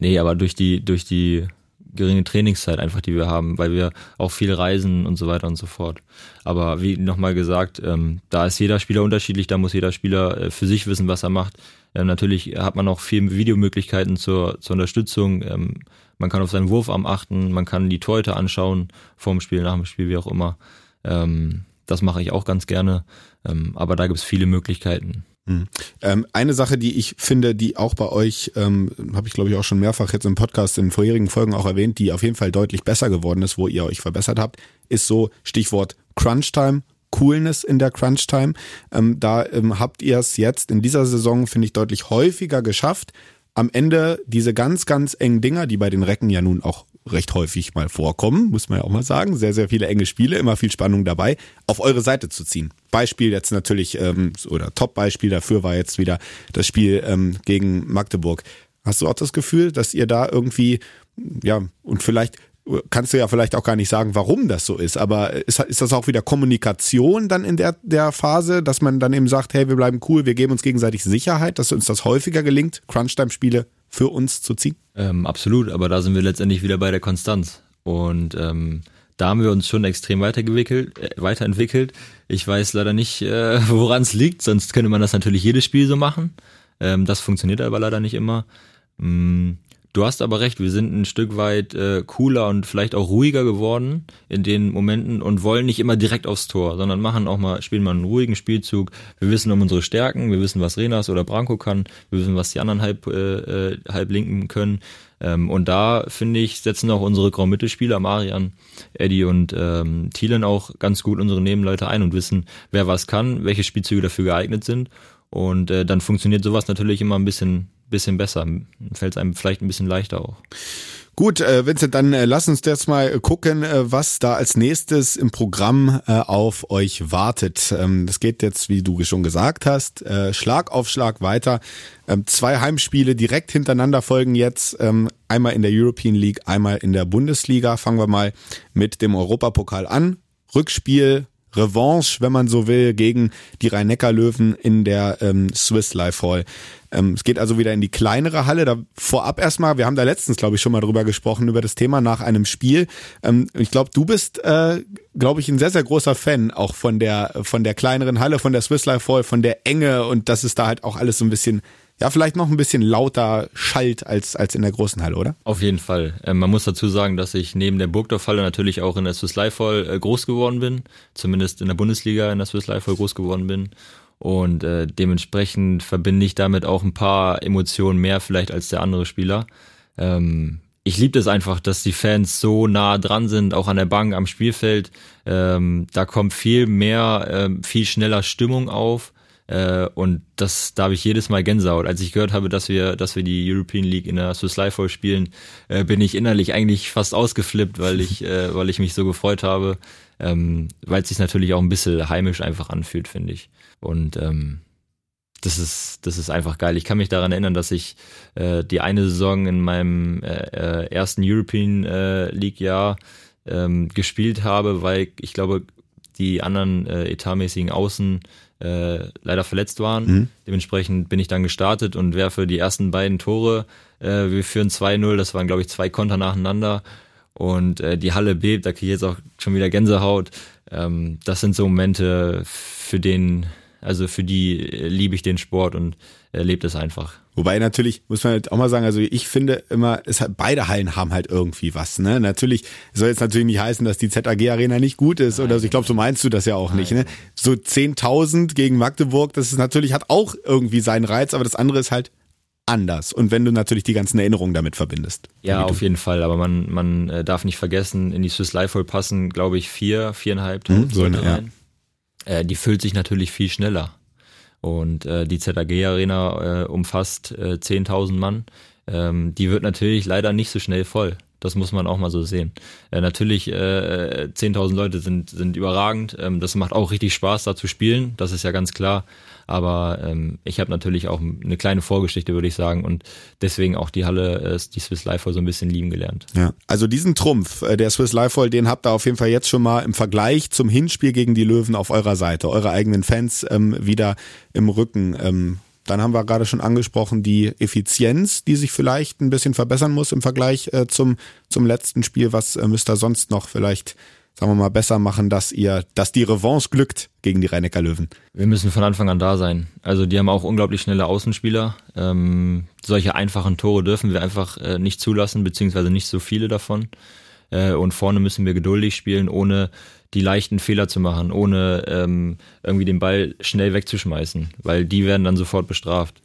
nee, aber durch die, durch die geringe Trainingszeit einfach, die wir haben, weil wir auch viel reisen und so weiter und so fort. Aber wie nochmal gesagt, ähm, da ist jeder Spieler unterschiedlich, da muss jeder Spieler äh, für sich wissen, was er macht. Ähm, natürlich hat man auch viel Videomöglichkeiten zur, zur Unterstützung. Ähm, man kann auf seinen Wurfarm achten, man kann die Teute anschauen, vorm Spiel, nach dem Spiel, wie auch immer. Ähm, das mache ich auch ganz gerne. Ähm, aber da gibt es viele Möglichkeiten. Mhm. Ähm, eine Sache, die ich finde, die auch bei euch, ähm, habe ich glaube ich auch schon mehrfach jetzt im Podcast in vorherigen Folgen auch erwähnt, die auf jeden Fall deutlich besser geworden ist, wo ihr euch verbessert habt, ist so Stichwort Crunch Time. Coolness in der Crunch Time. Ähm, da ähm, habt ihr es jetzt in dieser Saison, finde ich, deutlich häufiger geschafft, am Ende diese ganz, ganz engen Dinger, die bei den Recken ja nun auch recht häufig mal vorkommen, muss man ja auch mal sagen. Sehr, sehr viele enge Spiele, immer viel Spannung dabei, auf eure Seite zu ziehen. Beispiel jetzt natürlich, ähm, oder Top-Beispiel dafür war jetzt wieder das Spiel ähm, gegen Magdeburg. Hast du auch das Gefühl, dass ihr da irgendwie, ja, und vielleicht kannst du ja vielleicht auch gar nicht sagen, warum das so ist, aber ist, ist das auch wieder Kommunikation dann in der, der Phase, dass man dann eben sagt, hey, wir bleiben cool, wir geben uns gegenseitig Sicherheit, dass uns das häufiger gelingt, Crunchtime-Spiele für uns zu ziehen? Ähm, absolut, aber da sind wir letztendlich wieder bei der Konstanz. Und ähm, da haben wir uns schon extrem weiterentwickelt. Äh, weiterentwickelt. Ich weiß leider nicht, äh, woran es liegt, sonst könnte man das natürlich jedes Spiel so machen. Ähm, das funktioniert aber leider nicht immer. Mm, Du hast aber recht, wir sind ein Stück weit äh, cooler und vielleicht auch ruhiger geworden in den Momenten und wollen nicht immer direkt aufs Tor, sondern machen auch mal, spielen mal einen ruhigen Spielzug. Wir wissen um unsere Stärken, wir wissen, was Renas oder Branko kann, wir wissen, was die anderen halb, äh, äh halb können. Ähm, und da, finde ich, setzen auch unsere Grau-Mittelspieler, Marian, Eddie und ähm, Thielen auch ganz gut unsere Nebenleute ein und wissen, wer was kann, welche Spielzüge dafür geeignet sind. Und äh, dann funktioniert sowas natürlich immer ein bisschen bisschen besser. Fällt es einem vielleicht ein bisschen leichter auch. Gut, äh, Vincent, dann äh, lass uns jetzt mal gucken, äh, was da als nächstes im Programm äh, auf euch wartet. Ähm, das geht jetzt, wie du schon gesagt hast, äh, Schlag auf Schlag weiter. Ähm, zwei Heimspiele direkt hintereinander folgen jetzt. Ähm, einmal in der European League, einmal in der Bundesliga. Fangen wir mal mit dem Europapokal an. Rückspiel Revanche, wenn man so will, gegen die Rhein-Neckar-Löwen in der ähm, Swiss Life Hall. Ähm, es geht also wieder in die kleinere Halle. Da vorab erstmal, wir haben da letztens, glaube ich, schon mal drüber gesprochen, über das Thema nach einem Spiel. Ähm, ich glaube, du bist, äh, glaube ich, ein sehr, sehr großer Fan auch von der, von der kleineren Halle, von der Swiss Life Hall, von der Enge und das ist da halt auch alles so ein bisschen ja, vielleicht noch ein bisschen lauter schallt als, als in der großen Halle, oder? Auf jeden Fall. Ähm, man muss dazu sagen, dass ich neben der Burgdorf-Halle natürlich auch in der Swiss Life Hall äh, groß geworden bin. Zumindest in der Bundesliga in der Swiss Life Hall groß geworden bin. Und äh, dementsprechend verbinde ich damit auch ein paar Emotionen mehr vielleicht als der andere Spieler. Ähm, ich liebe es einfach, dass die Fans so nah dran sind, auch an der Bank, am Spielfeld. Ähm, da kommt viel mehr, ähm, viel schneller Stimmung auf. Äh, und das, da habe ich jedes Mal Gänsehaut. Als ich gehört habe, dass wir, dass wir die European League in der Swiss Life Hall spielen, äh, bin ich innerlich eigentlich fast ausgeflippt, weil ich, äh, weil ich mich so gefreut habe, ähm, weil es sich natürlich auch ein bisschen heimisch einfach anfühlt, finde ich. Und ähm, das ist, das ist einfach geil. Ich kann mich daran erinnern, dass ich äh, die eine Saison in meinem äh, äh ersten European äh, League Jahr ähm, gespielt habe, weil ich glaube, die anderen äh, etatmäßigen Außen äh, leider verletzt waren. Mhm. Dementsprechend bin ich dann gestartet und werfe die ersten beiden Tore. Äh, wir führen 2-0, das waren glaube ich zwei Konter nacheinander und äh, die Halle bebt, da kriege ich jetzt auch schon wieder Gänsehaut. Ähm, das sind so Momente, für den, also für die äh, liebe ich den Sport und erlebt es einfach. Wobei natürlich, muss man halt auch mal sagen, also ich finde immer, es hat, beide Hallen haben halt irgendwie was. Ne? Natürlich soll jetzt natürlich nicht heißen, dass die ZAG Arena nicht gut ist Nein, oder so. Ich glaube, so meinst du das ja auch Nein. nicht. Ne? So 10.000 gegen Magdeburg, das ist natürlich, hat auch irgendwie seinen Reiz, aber das andere ist halt anders. Und wenn du natürlich die ganzen Erinnerungen damit verbindest. Ja, auf jeden Fall. Aber man, man äh, darf nicht vergessen, in die Swiss Life Hall passen, glaube ich, vier, viereinhalb hm, so eine, rein. Ja. Äh, die füllt sich natürlich viel schneller. Und äh, die ZAG Arena äh, umfasst äh, 10.000 Mann. Ähm, die wird natürlich leider nicht so schnell voll. Das muss man auch mal so sehen. Äh, natürlich, äh, 10.000 Leute sind, sind überragend. Ähm, das macht auch richtig Spaß, da zu spielen. Das ist ja ganz klar. Aber ähm, ich habe natürlich auch eine kleine Vorgeschichte, würde ich sagen, und deswegen auch die Halle, äh, die Swiss Life Hall so ein bisschen lieben gelernt. Ja, also diesen Trumpf, äh, der Swiss Life Hall, den habt ihr auf jeden Fall jetzt schon mal im Vergleich zum Hinspiel gegen die Löwen auf eurer Seite, eure eigenen Fans ähm, wieder im Rücken. Ähm, dann haben wir gerade schon angesprochen, die Effizienz, die sich vielleicht ein bisschen verbessern muss im Vergleich äh, zum, zum letzten Spiel. Was äh, müsst ihr sonst noch vielleicht sagen wir mal, besser machen, dass ihr, dass die Revanche glückt gegen die rhein löwen Wir müssen von Anfang an da sein. Also die haben auch unglaublich schnelle Außenspieler. Ähm, solche einfachen Tore dürfen wir einfach äh, nicht zulassen, beziehungsweise nicht so viele davon. Äh, und vorne müssen wir geduldig spielen, ohne die leichten Fehler zu machen, ohne ähm, irgendwie den Ball schnell wegzuschmeißen, weil die werden dann sofort bestraft.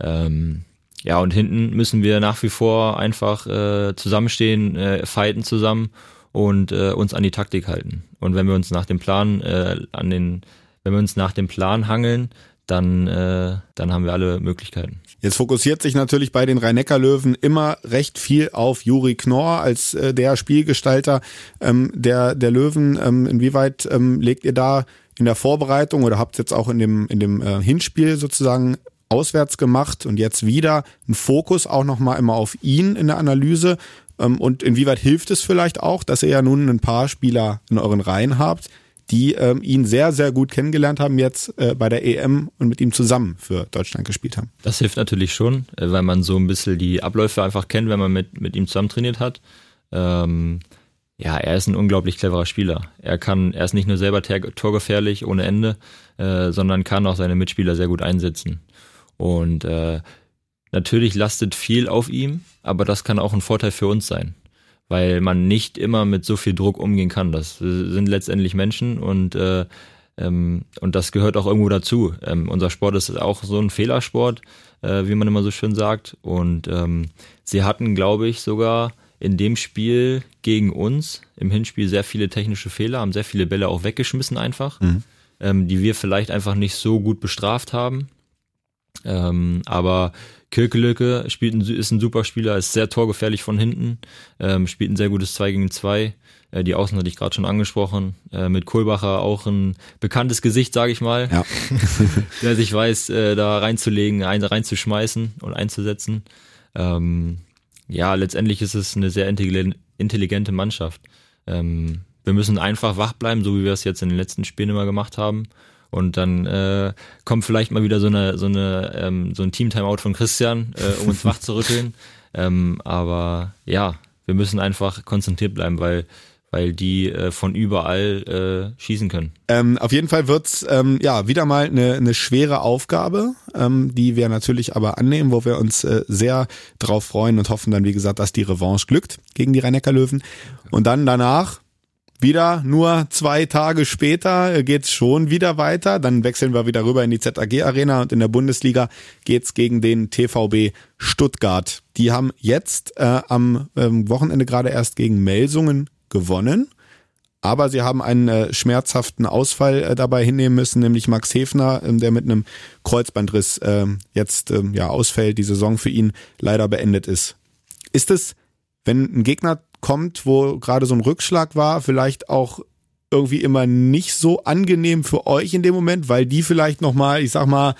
Ähm, ja, und hinten müssen wir nach wie vor einfach äh, zusammenstehen, äh, fighten zusammen und äh, uns an die Taktik halten. Und wenn wir uns nach dem Plan äh, an den, wenn wir uns nach dem Plan hangeln, dann, äh, dann haben wir alle Möglichkeiten. Jetzt fokussiert sich natürlich bei den Rhein-Neckar-Löwen immer recht viel auf Juri Knorr als äh, der Spielgestalter ähm, der, der Löwen. Ähm, inwieweit ähm, legt ihr da in der Vorbereitung oder habt jetzt auch in dem, in dem äh, Hinspiel sozusagen auswärts gemacht und jetzt wieder einen Fokus auch nochmal immer auf ihn in der Analyse Ähm, und inwieweit hilft es vielleicht auch, dass ihr ja nun ein paar Spieler in euren Reihen habt, die ähm, ihn sehr, sehr gut kennengelernt haben jetzt äh, bei der EM und mit ihm zusammen für Deutschland gespielt haben. Das hilft natürlich schon, äh, weil man so ein bisschen die Abläufe einfach kennt, wenn man mit, mit ihm zusammen trainiert hat. Ähm, ja, er ist ein unglaublich cleverer Spieler. Er kann, er ist nicht nur selber torgefährlich ohne Ende, äh, sondern kann auch seine Mitspieler sehr gut einsetzen. Und äh, natürlich lastet viel auf ihm, aber das kann auch ein Vorteil für uns sein weil man nicht immer mit so viel Druck umgehen kann. Das sind letztendlich Menschen und äh, ähm, und das gehört auch irgendwo dazu. Ähm, unser Sport ist auch so ein Fehlersport, äh, wie man immer so schön sagt. Und ähm, sie hatten, glaube ich, sogar in dem Spiel gegen uns im Hinspiel sehr viele technische Fehler, haben sehr viele Bälle auch weggeschmissen einfach, mhm. ähm, die wir vielleicht einfach nicht so gut bestraft haben. Ähm, aber Kirkelöcke spielt ein, ist ein super Spieler, ist sehr torgefährlich von hinten, ähm, spielt ein sehr gutes 2 gegen 2. Äh, die Außen hatte ich gerade schon angesprochen. Äh, mit Kohlbacher auch ein bekanntes Gesicht, sage ich mal. Ja. der sich weiß, äh, da reinzulegen, ein, reinzuschmeißen und einzusetzen. Ähm, ja, letztendlich ist es eine sehr intelligente Mannschaft. Ähm, wir müssen einfach wach bleiben, so wie wir es jetzt in den letzten Spielen immer gemacht haben. Und dann äh, kommt vielleicht mal wieder so eine so eine ähm, so ein Team-Timeout von Christian, äh, um uns wach zu rütteln. Ähm, aber ja, wir müssen einfach konzentriert bleiben, weil weil die äh, von überall äh, schießen können. Ähm, auf jeden Fall wird's ähm, ja wieder mal eine, eine schwere Aufgabe, ähm, die wir natürlich aber annehmen, wo wir uns äh, sehr drauf freuen und hoffen dann, wie gesagt, dass die Revanche glückt gegen die rhein löwen Und dann danach wieder nur zwei Tage später geht's schon wieder weiter. Dann wechseln wir wieder rüber in die ZAG Arena und in der Bundesliga geht's gegen den TVB Stuttgart. Die haben jetzt äh, am ähm, Wochenende gerade erst gegen Melsungen gewonnen. Aber sie haben einen äh, schmerzhaften Ausfall äh, dabei hinnehmen müssen, nämlich Max Hefner, ähm, der mit einem Kreuzbandriss äh, jetzt ähm, ja ausfällt, die Saison für ihn leider beendet ist. Ist es, wenn ein Gegner kommt, wo gerade so ein Rückschlag war, vielleicht auch irgendwie immer nicht so angenehm für euch in dem Moment, weil die vielleicht nochmal, ich sag mal,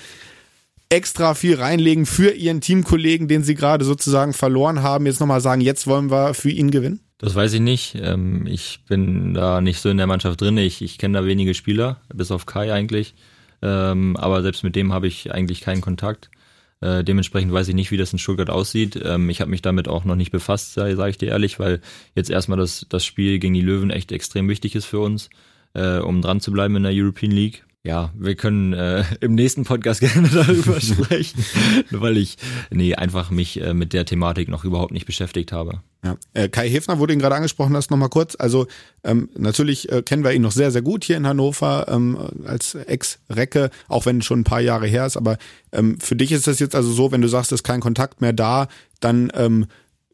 extra viel reinlegen für ihren Teamkollegen, den sie gerade sozusagen verloren haben, jetzt nochmal sagen, jetzt wollen wir für ihn gewinnen? Das weiß ich nicht. Ähm, ich bin da nicht so in der Mannschaft drin. Ich, ich kenne da wenige Spieler, bis auf Kai eigentlich. Ähm, aber selbst mit dem habe ich eigentlich keinen Kontakt. Äh, dementsprechend weiß ich nicht, wie das in Stuttgart aussieht. Ähm, ich habe mich damit auch noch nicht befasst, sage ich dir ehrlich, weil jetzt erstmal das, das Spiel gegen die Löwen echt extrem wichtig ist für uns, äh, um dran zu bleiben in der European League ja, wir können äh, im nächsten Podcast gerne darüber sprechen, weil ich nee einfach mich äh, mit der Thematik noch überhaupt nicht beschäftigt habe. Ja. Äh, Kai Hefner wurde ihn gerade angesprochen hast, nochmal kurz. Also ähm, natürlich äh, kennen wir ihn noch sehr, sehr gut hier in Hannover ähm, als Ex-Recke, auch wenn schon ein paar Jahre her ist. Aber ähm, für dich ist das jetzt also so, wenn du sagst, es ist kein Kontakt mehr da, dann ähm,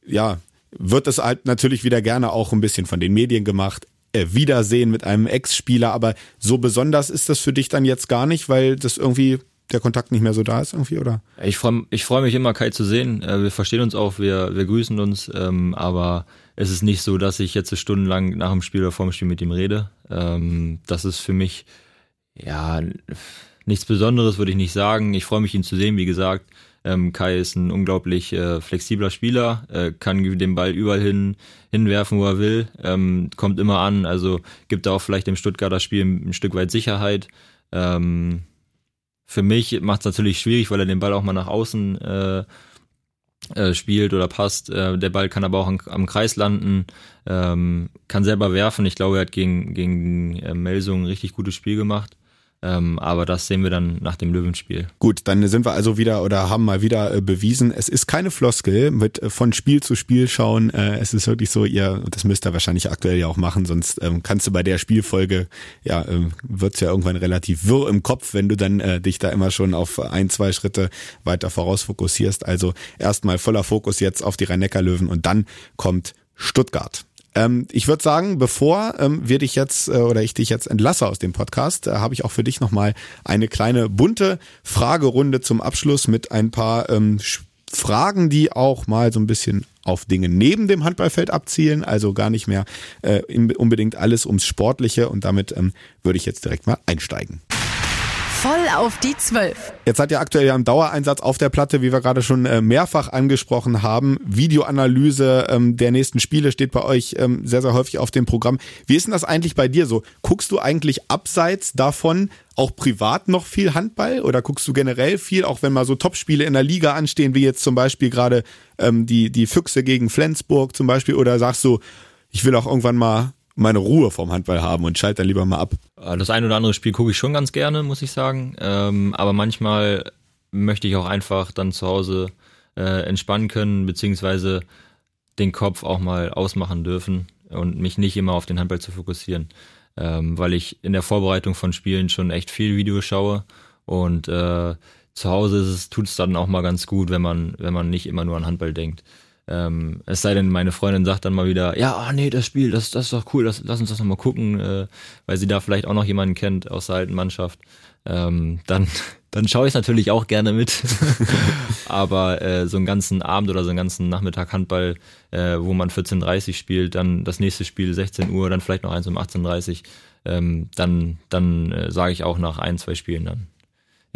ja, wird das halt natürlich wieder gerne auch ein bisschen von den Medien gemacht. Äh, Wiedersehen mit einem Ex-Spieler, aber so besonders ist das für dich dann jetzt gar nicht, weil das irgendwie der Kontakt nicht mehr so da ist irgendwie, oder? Ich freue ich freu mich immer, Kai zu sehen. Äh, wir verstehen uns auch, wir, wir grüßen uns, ähm, aber es ist nicht so, dass ich jetzt stundenlang nach dem Spiel oder vor dem Spiel mit ihm rede. Ähm, das ist für mich, ja, nichts Besonderes, würde ich nicht sagen. Ich freue mich, ihn zu sehen, wie gesagt. Ähm, Kai ist ein unglaublich äh, flexibler Spieler, äh, kann den Ball überall hin hinwerfen, wo er will, ähm, kommt immer an, also gibt da auch vielleicht dem Stuttgarter Spiel ein, Stück weit Sicherheit. Ähm, für mich macht es natürlich schwierig, weil er den Ball auch mal nach außen äh, äh, spielt oder passt. Äh, der Ball kann aber auch am, am Kreis landen, ähm, kann selber werfen. Ich glaube, er hat gegen, gegen äh, Melsung ein richtig gutes Spiel gemacht. Ähm, aber das sehen wir dann nach dem Löwenspiel. Gut, dann sind wir also wieder oder haben mal wieder äh, bewiesen, es ist keine Floskel mit äh, von Spiel zu Spiel schauen. Äh, es ist wirklich so, ihr, das müsst ihr wahrscheinlich aktuell ja auch machen, sonst ähm, kannst du bei der Spielfolge, ja, äh, wird's ja irgendwann relativ wirr im Kopf, wenn du dann äh, dich da immer schon auf ein, zwei Schritte weiter voraus fokussierst. Also erstmal voller Fokus jetzt auf die Rhein-Neckar-Löwen und dann kommt Stuttgart. Ähm, ich würde sagen, bevor ähm, wir dich jetzt äh, oder ich dich jetzt entlasse aus dem Podcast, äh, habe ich auch für dich nochmal eine kleine bunte Fragerunde zum Abschluss mit ein paar ähm, Fragen, die auch mal so ein bisschen auf Dinge neben dem Handballfeld abzielen, also gar nicht mehr äh, unbedingt alles ums Sportliche und damit ähm, würde ich jetzt direkt mal einsteigen. Voll auf die Zwölf. Jetzt seid ihr aktuell ja im Dauereinsatz auf der Platte, wie wir gerade schon äh, mehrfach angesprochen haben. Videoanalyse ähm, der nächsten Spiele steht bei euch ähm, sehr, sehr häufig auf dem Programm. Wie ist denn das eigentlich bei dir so? Guckst du eigentlich abseits davon auch privat noch viel Handball oder guckst du generell viel, auch wenn mal so Topspiele in der Liga anstehen, wie jetzt zum Beispiel gerade ähm, die, die Füchse gegen Flensburg zum Beispiel, oder sagst du, ich will auch irgendwann mal meine Ruhe vom Handball haben und schalte dann lieber mal ab. Äh, das ein oder andere Spiel gucke ich schon ganz gerne, muss ich sagen. Ähm, aber manchmal möchte ich auch einfach dann zu Hause äh, entspannen können, beziehungsweise den Kopf auch mal ausmachen dürfen und mich nicht immer auf den Handball zu fokussieren. Ähm, weil ich in der Vorbereitung von Spielen schon echt viel Video schaue und äh, zu Hause tut es dann auch mal ganz gut, wenn man, wenn man nicht immer nur an Handball denkt. Ähm, es sei denn, meine Freundin sagt dann mal wieder, ja, oh nee, das Spiel, das, das ist doch cool, das, lass uns das nochmal gucken, äh, weil sie da vielleicht auch noch jemanden kennt aus der alten Mannschaft. Ähm, dann, dann schaue ich natürlich auch gerne mit. Aber äh, so einen ganzen Abend oder so einen ganzen Nachmittag Handball, äh, wo man 14.30 spielt, dann das nächste Spiel 16 Uhr, dann vielleicht noch eins um 18.30 ähm, dann, dann äh, sage ich auch nach ein, zwei Spielen dann.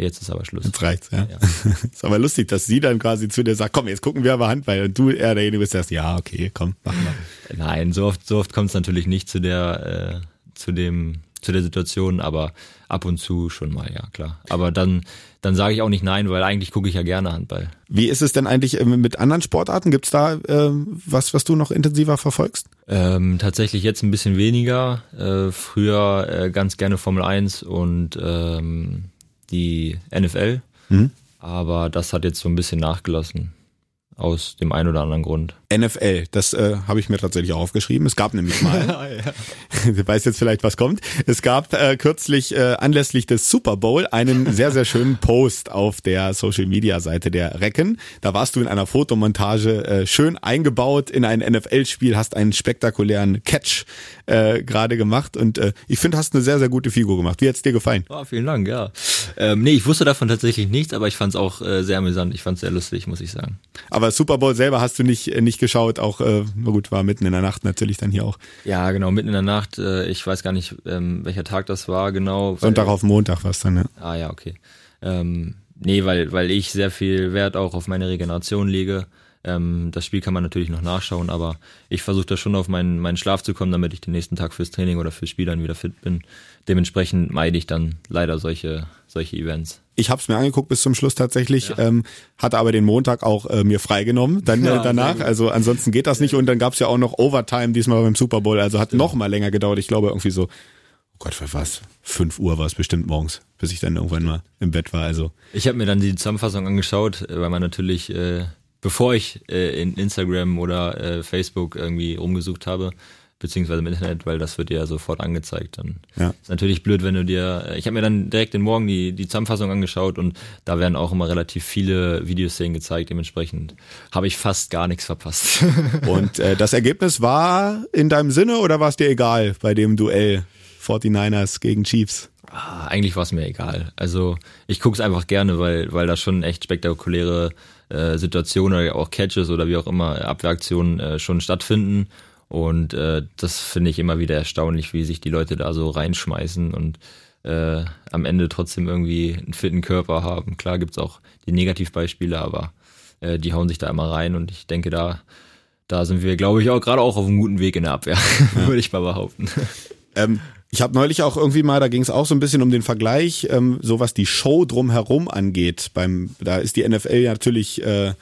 Jetzt ist aber Schluss. Jetzt reicht's, ja. ja. ist aber lustig, dass sie dann quasi zu dir sagt, komm, jetzt gucken wir aber Handball und du eher derjenige bist, der sagt, ja, okay, komm, mach mal. Nein, so oft, so oft kommt es natürlich nicht zu der, äh, zu dem, zu der Situation, aber ab und zu schon mal, ja, klar. Aber dann, dann sage ich auch nicht nein, weil eigentlich gucke ich ja gerne Handball. Wie ist es denn eigentlich äh, mit anderen Sportarten? Gibt's da äh, was, was du noch intensiver verfolgst? Ähm, tatsächlich jetzt ein bisschen weniger. Äh, früher äh, ganz gerne Formel 1 und ähm, die NFL. Mhm. Aber das hat jetzt so ein bisschen nachgelassen. Aus dem einen oder anderen Grund. NFL, das äh, habe ich mir tatsächlich auch aufgeschrieben. Es gab nämlich mal, du weißt jetzt vielleicht, was kommt. Es gab äh, kürzlich äh, anlässlich des Super Bowl einen sehr, sehr schönen Post auf der Social Media Seite der Recken. Da warst du in einer Fotomontage äh, schön eingebaut in ein NFL-Spiel, hast einen spektakulären Catch äh, gerade gemacht und äh, ich finde, hast eine sehr, sehr gute Figur gemacht. Wie hat's dir gefallen? Oh, vielen Dank, ja. Ähm, nee, ich wusste davon tatsächlich nichts, aber ich fand es auch äh, sehr amüsant. Ich fand es sehr lustig, muss ich sagen. Aber Super Bowl selber hast du nicht, nicht geschaut, auch, äh, na gut, war mitten in der Nacht natürlich dann hier auch. Ja, genau, mitten in der Nacht. Äh, ich weiß gar nicht, ähm, welcher Tag das war genau. Sonntag auf Montag war es dann, ja. Ah ja, okay. Ähm, nee, weil, weil ich sehr viel Wert auch auf meine Regeneration lege. Ähm, das Spiel kann man natürlich noch nachschauen, aber ich versuche da schon auf meinen, meinen Schlaf zu kommen, damit ich den nächsten Tag fürs Training oder fürs Spiel dann wieder fit bin. Dementsprechend meide ich dann leider solche, solche Events. Ich habe es mir angeguckt bis zum Schluss tatsächlich, ja. ähm, hatte aber den Montag auch äh, mir freigenommen dann äh, ja, danach. Also ansonsten geht das nicht. Und dann gab's ja auch noch Overtime diesmal beim Super Bowl. Also hat noch mal länger gedauert. Ich glaube irgendwie so, oh Gott, was? Fünf Uhr war es bestimmt morgens, bis ich dann irgendwann mal im Bett war. Also ich habe mir dann die Zusammenfassung angeschaut, weil man natürlich äh, bevor ich äh, in Instagram oder äh, Facebook irgendwie rumgesucht habe, beziehungsweise im Internet, weil das wird dir ja sofort angezeigt. Dann ja. ist natürlich blöd, wenn du dir. Ich habe mir dann direkt den Morgen die, die Zusammenfassung angeschaut und da werden auch immer relativ viele Videoszenen gezeigt. Dementsprechend habe ich fast gar nichts verpasst. und äh, das Ergebnis war in deinem Sinne oder war es dir egal bei dem Duell 49ers gegen Chiefs? Ah, eigentlich war es mir egal. Also ich gucke es einfach gerne, weil, weil da schon echt spektakuläre äh, Situationen oder auch Catches oder wie auch immer Abwehraktionen äh, schon stattfinden. Und äh, das finde ich immer wieder erstaunlich, wie sich die Leute da so reinschmeißen und äh, am Ende trotzdem irgendwie einen fitten Körper haben. Klar gibt's auch die Negativbeispiele, aber äh, die hauen sich da immer rein und ich denke, da, da sind wir, glaube ich, auch gerade auch auf einem guten Weg in der Abwehr, ja. würde ich mal behaupten. Ähm, ich habe neulich auch irgendwie mal, da ging es auch so ein bisschen um den Vergleich, ähm, so was die Show drumherum angeht. Beim, da ist die NFL ja natürlich äh,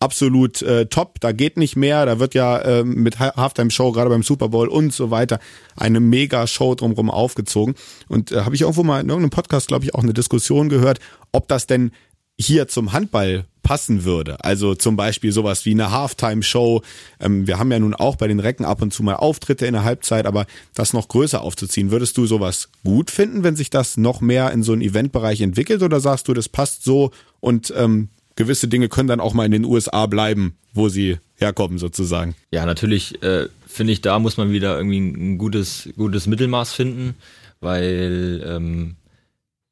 absolut äh, top. Da geht nicht mehr. Da wird ja äh, mit Halftime-Show gerade beim Super Bowl und so weiter eine mega Show drumherum aufgezogen. Und äh, habe ich irgendwo mal in irgendeinem Podcast, glaube ich, auch eine Diskussion gehört, ob das denn hier zum Handball passen würde. Also zum Beispiel sowas wie eine Halftime-Show. Ähm, wir haben ja nun auch bei den Recken ab und zu mal Auftritte in der Halbzeit, aber das noch größer aufzuziehen, würdest du sowas gut finden, wenn sich das noch mehr in so einen Eventbereich entwickelt oder sagst du, das passt so und ähm, gewisse Dinge können dann auch mal in den USA bleiben, wo sie herkommen sozusagen? Ja, natürlich äh, finde ich, da muss man wieder irgendwie ein gutes, gutes Mittelmaß finden, weil ähm,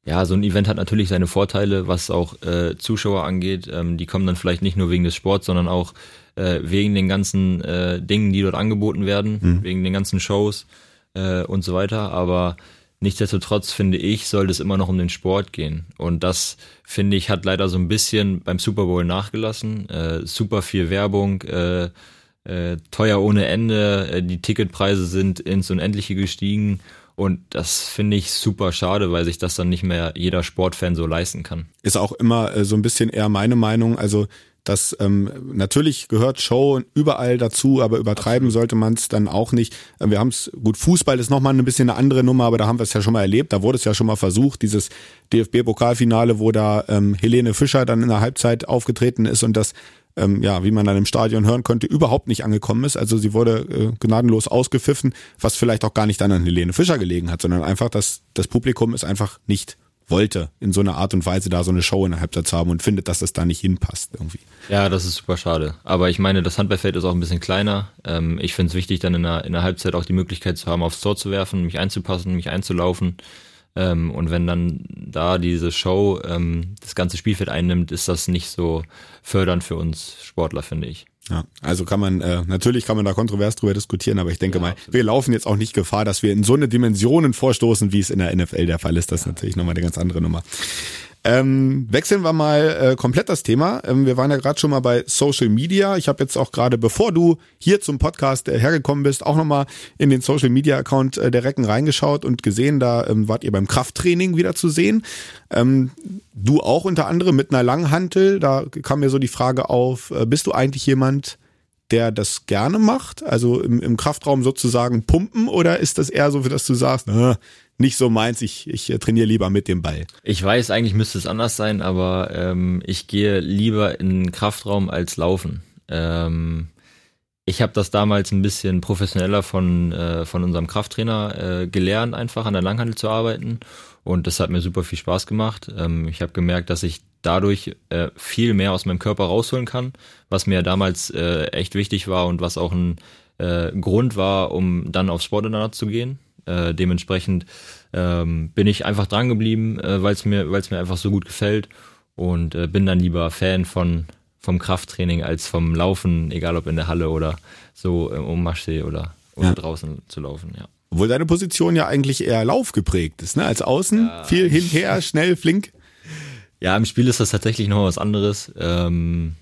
ja, so ein Event hat natürlich seine Vorteile, was auch äh, Zuschauer angeht. Ähm, die kommen dann vielleicht nicht nur wegen des Sports, sondern auch äh, wegen den ganzen äh, Dingen, die dort angeboten werden, mhm. wegen den ganzen Shows äh, und so weiter. Aber Nichtsdestotrotz finde ich, sollte es immer noch um den Sport gehen. Und das, finde ich, hat leider so ein bisschen beim Super Bowl nachgelassen. Äh, super viel Werbung, äh, äh, teuer ohne Ende, äh, die Ticketpreise sind ins Unendliche gestiegen. Und das finde ich super schade, weil sich das dann nicht mehr jeder Sportfan so leisten kann. Ist auch immer äh, so ein bisschen eher meine Meinung. Also das ähm, natürlich gehört Show überall dazu, aber übertreiben sollte man es dann auch nicht. Äh, wir haben es, gut, Fußball ist nochmal ein bisschen eine andere Nummer, aber da haben wir es ja schon mal erlebt. Da wurde es ja schon mal versucht, dieses DFB-Pokalfinale, wo da ähm, Helene Fischer dann in der Halbzeit aufgetreten ist und das ähm, ja, wie man dann im Stadion hören konnte, überhaupt nicht angekommen ist. Also sie wurde äh, gnadenlos ausgepfiffen, was vielleicht auch gar nicht dann an Helene Fischer gelegen hat, sondern einfach, dass das Publikum es einfach nicht wollte, in so einer Art und Weise da so eine Show in der Halbzeit zu haben und findet, dass das da nicht hinpasst irgendwie. Ja, das ist super schade. Aber ich meine, das Handballfeld ist auch ein bisschen kleiner. Ähm, ich finde es wichtig, dann in der, in der Halbzeit auch die Möglichkeit zu haben, aufs Tor zu werfen, mich einzupassen, mich einzulaufen. Ähm, und wenn dann da diese Show ähm, das ganze Spielfeld einnimmt, ist das nicht so fördernd für uns Sportler, finde ich. Ja, also kann man, äh, natürlich kann man da kontrovers drüber diskutieren, aber ich denke ja, mal, absolut. wir laufen jetzt auch nicht Gefahr, dass wir in so eine Dimensionen vorstoßen, wie es in der NFL der Fall ist. Das ist natürlich nochmal eine ganz andere Nummer. Ähm, wechseln wir mal äh, komplett das Thema. Ähm, wir waren ja gerade schon mal bei Social Media. Ich habe jetzt auch gerade, bevor du hier zum Podcast äh, hergekommen bist, auch nochmal in den Social Media Account äh, der Recken reingeschaut und gesehen, da ähm, wart ihr beim Krafttraining wieder zu sehen. Ähm, du auch unter anderem mit einer Langhantel. Da kam mir so die Frage auf, äh, bist du eigentlich jemand, der das gerne macht? Also im, im Kraftraum sozusagen pumpen oder ist das eher so, für das du sagst, äh, nicht so meins, ich, ich äh, trainiere lieber mit dem Ball. Ich weiß, eigentlich müsste es anders sein, aber ähm, ich gehe lieber in Kraftraum als laufen. Ähm, ich habe das damals ein bisschen professioneller von, äh, von unserem Krafttrainer äh, gelernt, einfach an der Langhandel zu arbeiten. Und das hat mir super viel Spaß gemacht. Ähm, ich habe gemerkt, dass ich dadurch äh, viel mehr aus meinem Körper rausholen kann, was mir damals äh, echt wichtig war und was auch ein äh, Grund war, um dann aufs Sportinternat zu gehen. Äh, dementsprechend ähm, bin ich einfach dran geblieben, äh, weil es mir, weil es mir einfach so gut gefällt und äh, bin dann lieber Fan von vom Krafttraining als vom Laufen, egal ob in der Halle oder so äh, um Maschsee oder, oder ja. draußen zu laufen, ja. Obwohl deine Position ja eigentlich eher laufgeprägt ist, ne? Als Außen, ja. viel hinher, schnell, flink. Ja, im Spiel ist das tatsächlich noch was anderes. Ähm,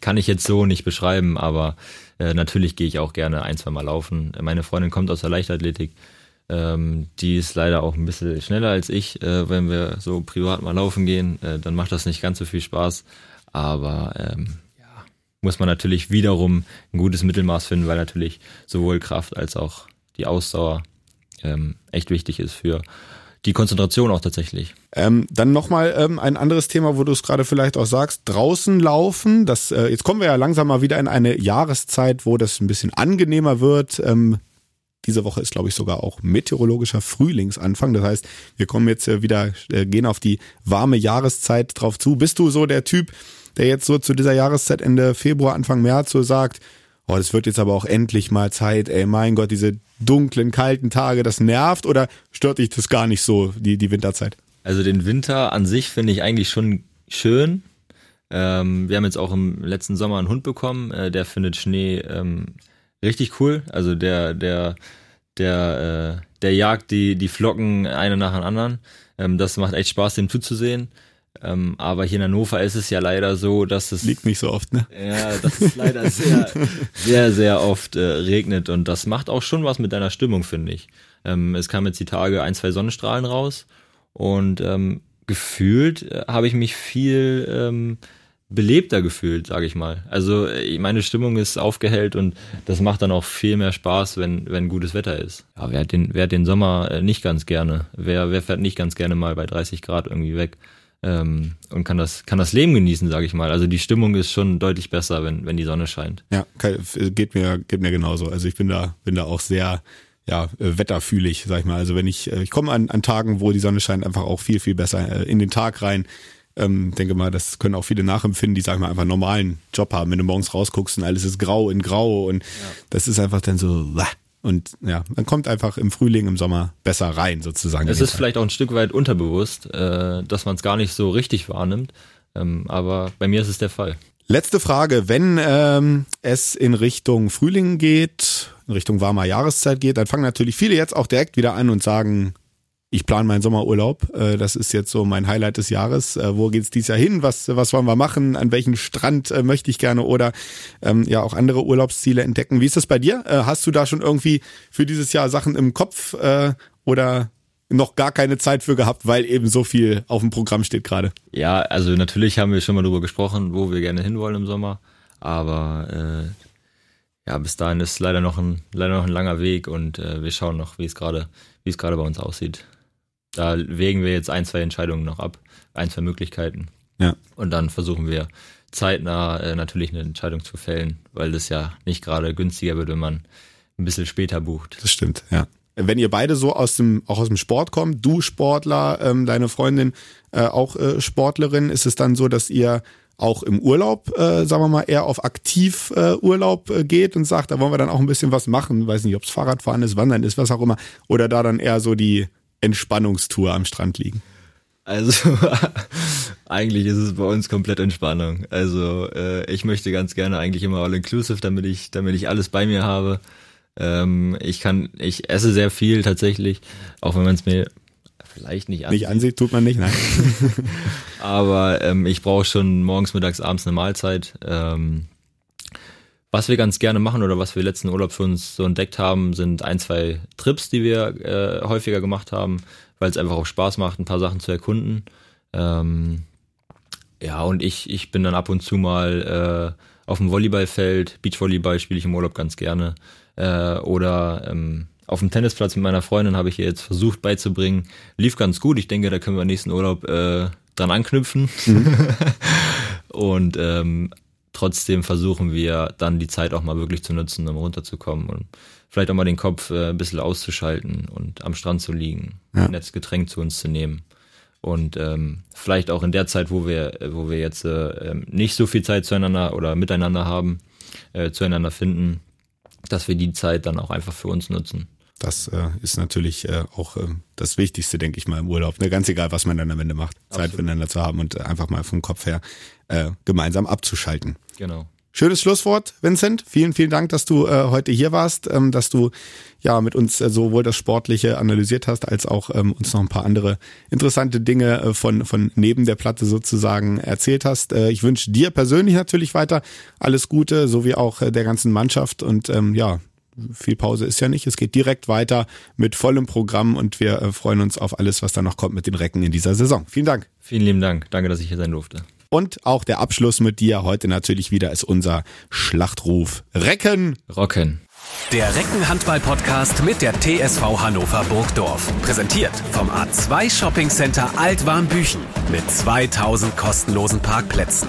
kann ich jetzt so nicht beschreiben, aber äh, natürlich gehe ich auch gerne ein, zwei Mal laufen. Meine Freundin kommt aus der Leichtathletik. Ähm, die ist leider auch ein bisschen schneller als ich. Äh, wenn wir so privat mal laufen gehen, äh, dann macht das nicht ganz so viel Spaß. Aber ähm, ja, muss man natürlich wiederum ein gutes Mittelmaß finden, weil natürlich sowohl Kraft als auch die Ausdauer ähm, echt wichtig ist für die Konzentration auch tatsächlich. Ähm, dann nochmal ähm, ein anderes Thema, wo du es gerade vielleicht auch sagst, draußen laufen. Das, äh, jetzt kommen wir ja langsam mal wieder in eine Jahreszeit, wo das ein bisschen angenehmer wird. Ähm, diese Woche ist, glaube ich, sogar auch meteorologischer Frühlingsanfang. Das heißt, wir kommen jetzt äh, wieder, äh, gehen auf die warme Jahreszeit drauf zu. Bist du so der Typ, der jetzt so zu dieser Jahreszeit Ende Februar, Anfang März so sagt, oh, das wird jetzt aber auch endlich mal Zeit, ey, mein Gott, diese dunklen, kalten Tage, das nervt oder stört dich das gar nicht so, die, die Winterzeit? Also den Winter an sich finde ich eigentlich schon schön. Ähm, wir haben jetzt auch im letzten Sommer einen Hund bekommen, äh, der findet Schnee ähm, richtig cool. Also der, der, der, äh, der jagt die, die Flocken eine nach dem anderen. Ähm, das macht echt Spaß, dem zuzusehen. Ähm, aber hier in Hannover ist es ja leider so, dass es. Liegt nicht so oft, ne? Ja, dass es leider sehr, sehr, sehr oft äh, regnet und das macht auch schon was mit deiner Stimmung, finde ich. Ähm, es kamen jetzt die Tage ein, zwei Sonnenstrahlen raus und ähm, gefühlt äh, habe ich mich viel ähm, belebter gefühlt, sage ich mal. Also äh, meine Stimmung ist aufgehellt und das macht dann auch viel mehr Spaß, wenn, wenn gutes Wetter ist. Ja, wer hat den, wer hat den Sommer äh, nicht ganz gerne? Wer, wer fährt nicht ganz gerne mal bei 30 Grad irgendwie weg? Ähm, und kann das, kann das Leben genießen, sage ich mal. Also die Stimmung ist schon deutlich besser, wenn, wenn die Sonne scheint. Ja, geht mir, geht mir genauso. Also ich bin da, bin da auch sehr, ja, äh, wetterfühlig, sag ich mal. Also wenn ich, ich komme an, an Tagen, wo die Sonne scheint, einfach auch viel, viel besser in den Tag rein ähm, denke mal, das können auch viele nachempfinden, die sagen mal einfach einen normalen Job haben. Wenn du morgens rausguckst und alles ist grau in grau und ja. das ist einfach dann so, und ja, man kommt einfach im Frühling, im Sommer besser rein sozusagen. Es ist vielleicht auch ein Stück weit unterbewusst, äh, dass man es gar nicht so richtig wahrnimmt, ähm, aber bei mir ist es der Fall. Letzte Frage, wenn ähm, es in Richtung Frühling geht, in Richtung warmer Jahreszeit geht, dann fangen natürlich viele jetzt auch direkt wieder an und sagen, ich plane meinen Sommerurlaub. Äh, das ist jetzt so mein Highlight des Jahres. Äh, wo geht's dieses Jahr hin? Was, was wollen wir machen? An welchen Strand äh, möchte ich gerne oder ähm, ja auch andere Urlaubsziele entdecken? Wie ist das bei dir? Hast du da schon irgendwie für dieses Jahr Sachen im Kopf äh, oder noch gar keine Zeit für gehabt, weil eben so viel auf dem Programm steht gerade? Ja, also natürlich haben wir schon mal darüber gesprochen, wo wir gerne hinwollen im Sommer, aber äh, ja, bis dahin ist leider noch ein leider noch ein langer Weg und äh, wir schauen noch, wie es gerade wie es gerade bei uns aussieht. Da wägen wir jetzt ein, zwei Entscheidungen noch ab, ein, zwei Möglichkeiten. Ja. Und dann versuchen wir zeitnah äh, natürlich eine Entscheidung zu fällen, weil das ja nicht gerade günstiger wird, wenn man ein bisschen später bucht. Das stimmt, ja. Wenn ihr beide so aus dem, auch aus dem Sport kommt, du Sportler, ähm, deine Freundin äh, auch äh, Sportlerin, ist es dann so, dass ihr auch im Urlaub, äh, sagen wir mal, eher auf Aktivurlaub äh, äh, geht und sagt, da wollen wir dann auch ein bisschen was machen. Weiß nicht, ob es Fahrradfahren ist, Wandern ist, was auch immer. Oder da dann eher so die Entspannungstour am Strand liegen. Also eigentlich ist es bei uns komplett Entspannung. Also äh, ich möchte ganz gerne eigentlich immer all inclusive, damit ich, damit ich alles bei mir habe. Ähm, ich kann, ich esse sehr viel tatsächlich, auch wenn man es mir vielleicht nicht ansieht. Nicht ansieht, tut man nicht, nein. Aber ähm, ich brauche schon morgens, mittags, abends eine Mahlzeit. Ähm, was wir ganz gerne machen oder was wir letzten Urlaub für uns so entdeckt haben, sind ein, zwei Trips, die wir äh, häufiger gemacht haben, weil es einfach auch Spaß macht, ein paar Sachen zu erkunden. Ähm, ja, und ich, ich bin dann ab und zu mal äh, auf dem Volleyballfeld, Beachvolleyball spiele ich im Urlaub ganz gerne. Äh, oder ähm, auf dem Tennisplatz mit meiner Freundin habe ich ihr jetzt versucht beizubringen. Lief ganz gut. Ich denke, da können wir nächsten Urlaub äh, dran anknüpfen. Mhm. und ähm, trotzdem versuchen wir dann die Zeit auch mal wirklich zu nutzen, um runterzukommen und vielleicht auch mal den Kopf äh, ein bisschen auszuschalten und am Strand zu liegen, ja. ein nettes Getränk zu uns zu nehmen. Und ähm, vielleicht auch in der Zeit, wo wir, wo wir jetzt äh, ähm, nicht so viel Zeit zueinander oder miteinander haben, äh, zueinander finden, dass wir die Zeit dann auch einfach für uns nutzen. Das äh, ist natürlich äh, auch äh, das Wichtigste, denke ich mal, im Urlaub. Ne? Ganz egal, was man dann am Ende macht. Absolut. Zeit füreinander zu haben und einfach mal vom Kopf her äh, gemeinsam abzuschalten. Genau. Schönes Schlusswort, Vincent. Vielen, vielen Dank, dass du äh, heute hier warst, ähm, dass du ja mit uns äh, sowohl das Sportliche analysiert hast, als auch ähm, uns noch ein paar andere interessante Dinge äh, von, von neben der Platte sozusagen erzählt hast. Äh, ich wünsche dir persönlich natürlich weiter alles Gute, so wie auch äh, der ganzen Mannschaft und ähm, ja, viel Pause ist ja nicht. Es geht direkt weiter mit vollem Programm und wir äh, freuen uns auf alles, was da noch kommt mit den Recken in dieser Saison. Vielen Dank. Vielen lieben Dank. Danke, dass ich hier sein durfte. Und auch der Abschluss mit dir heute natürlich wieder ist unser Schlachtruf. Recken. Rocken. Der Reckenhandball-Podcast mit der TSV Hannover Burgdorf. Präsentiert vom A2 Shopping Center Altwarmbüchen mit 2000 kostenlosen Parkplätzen.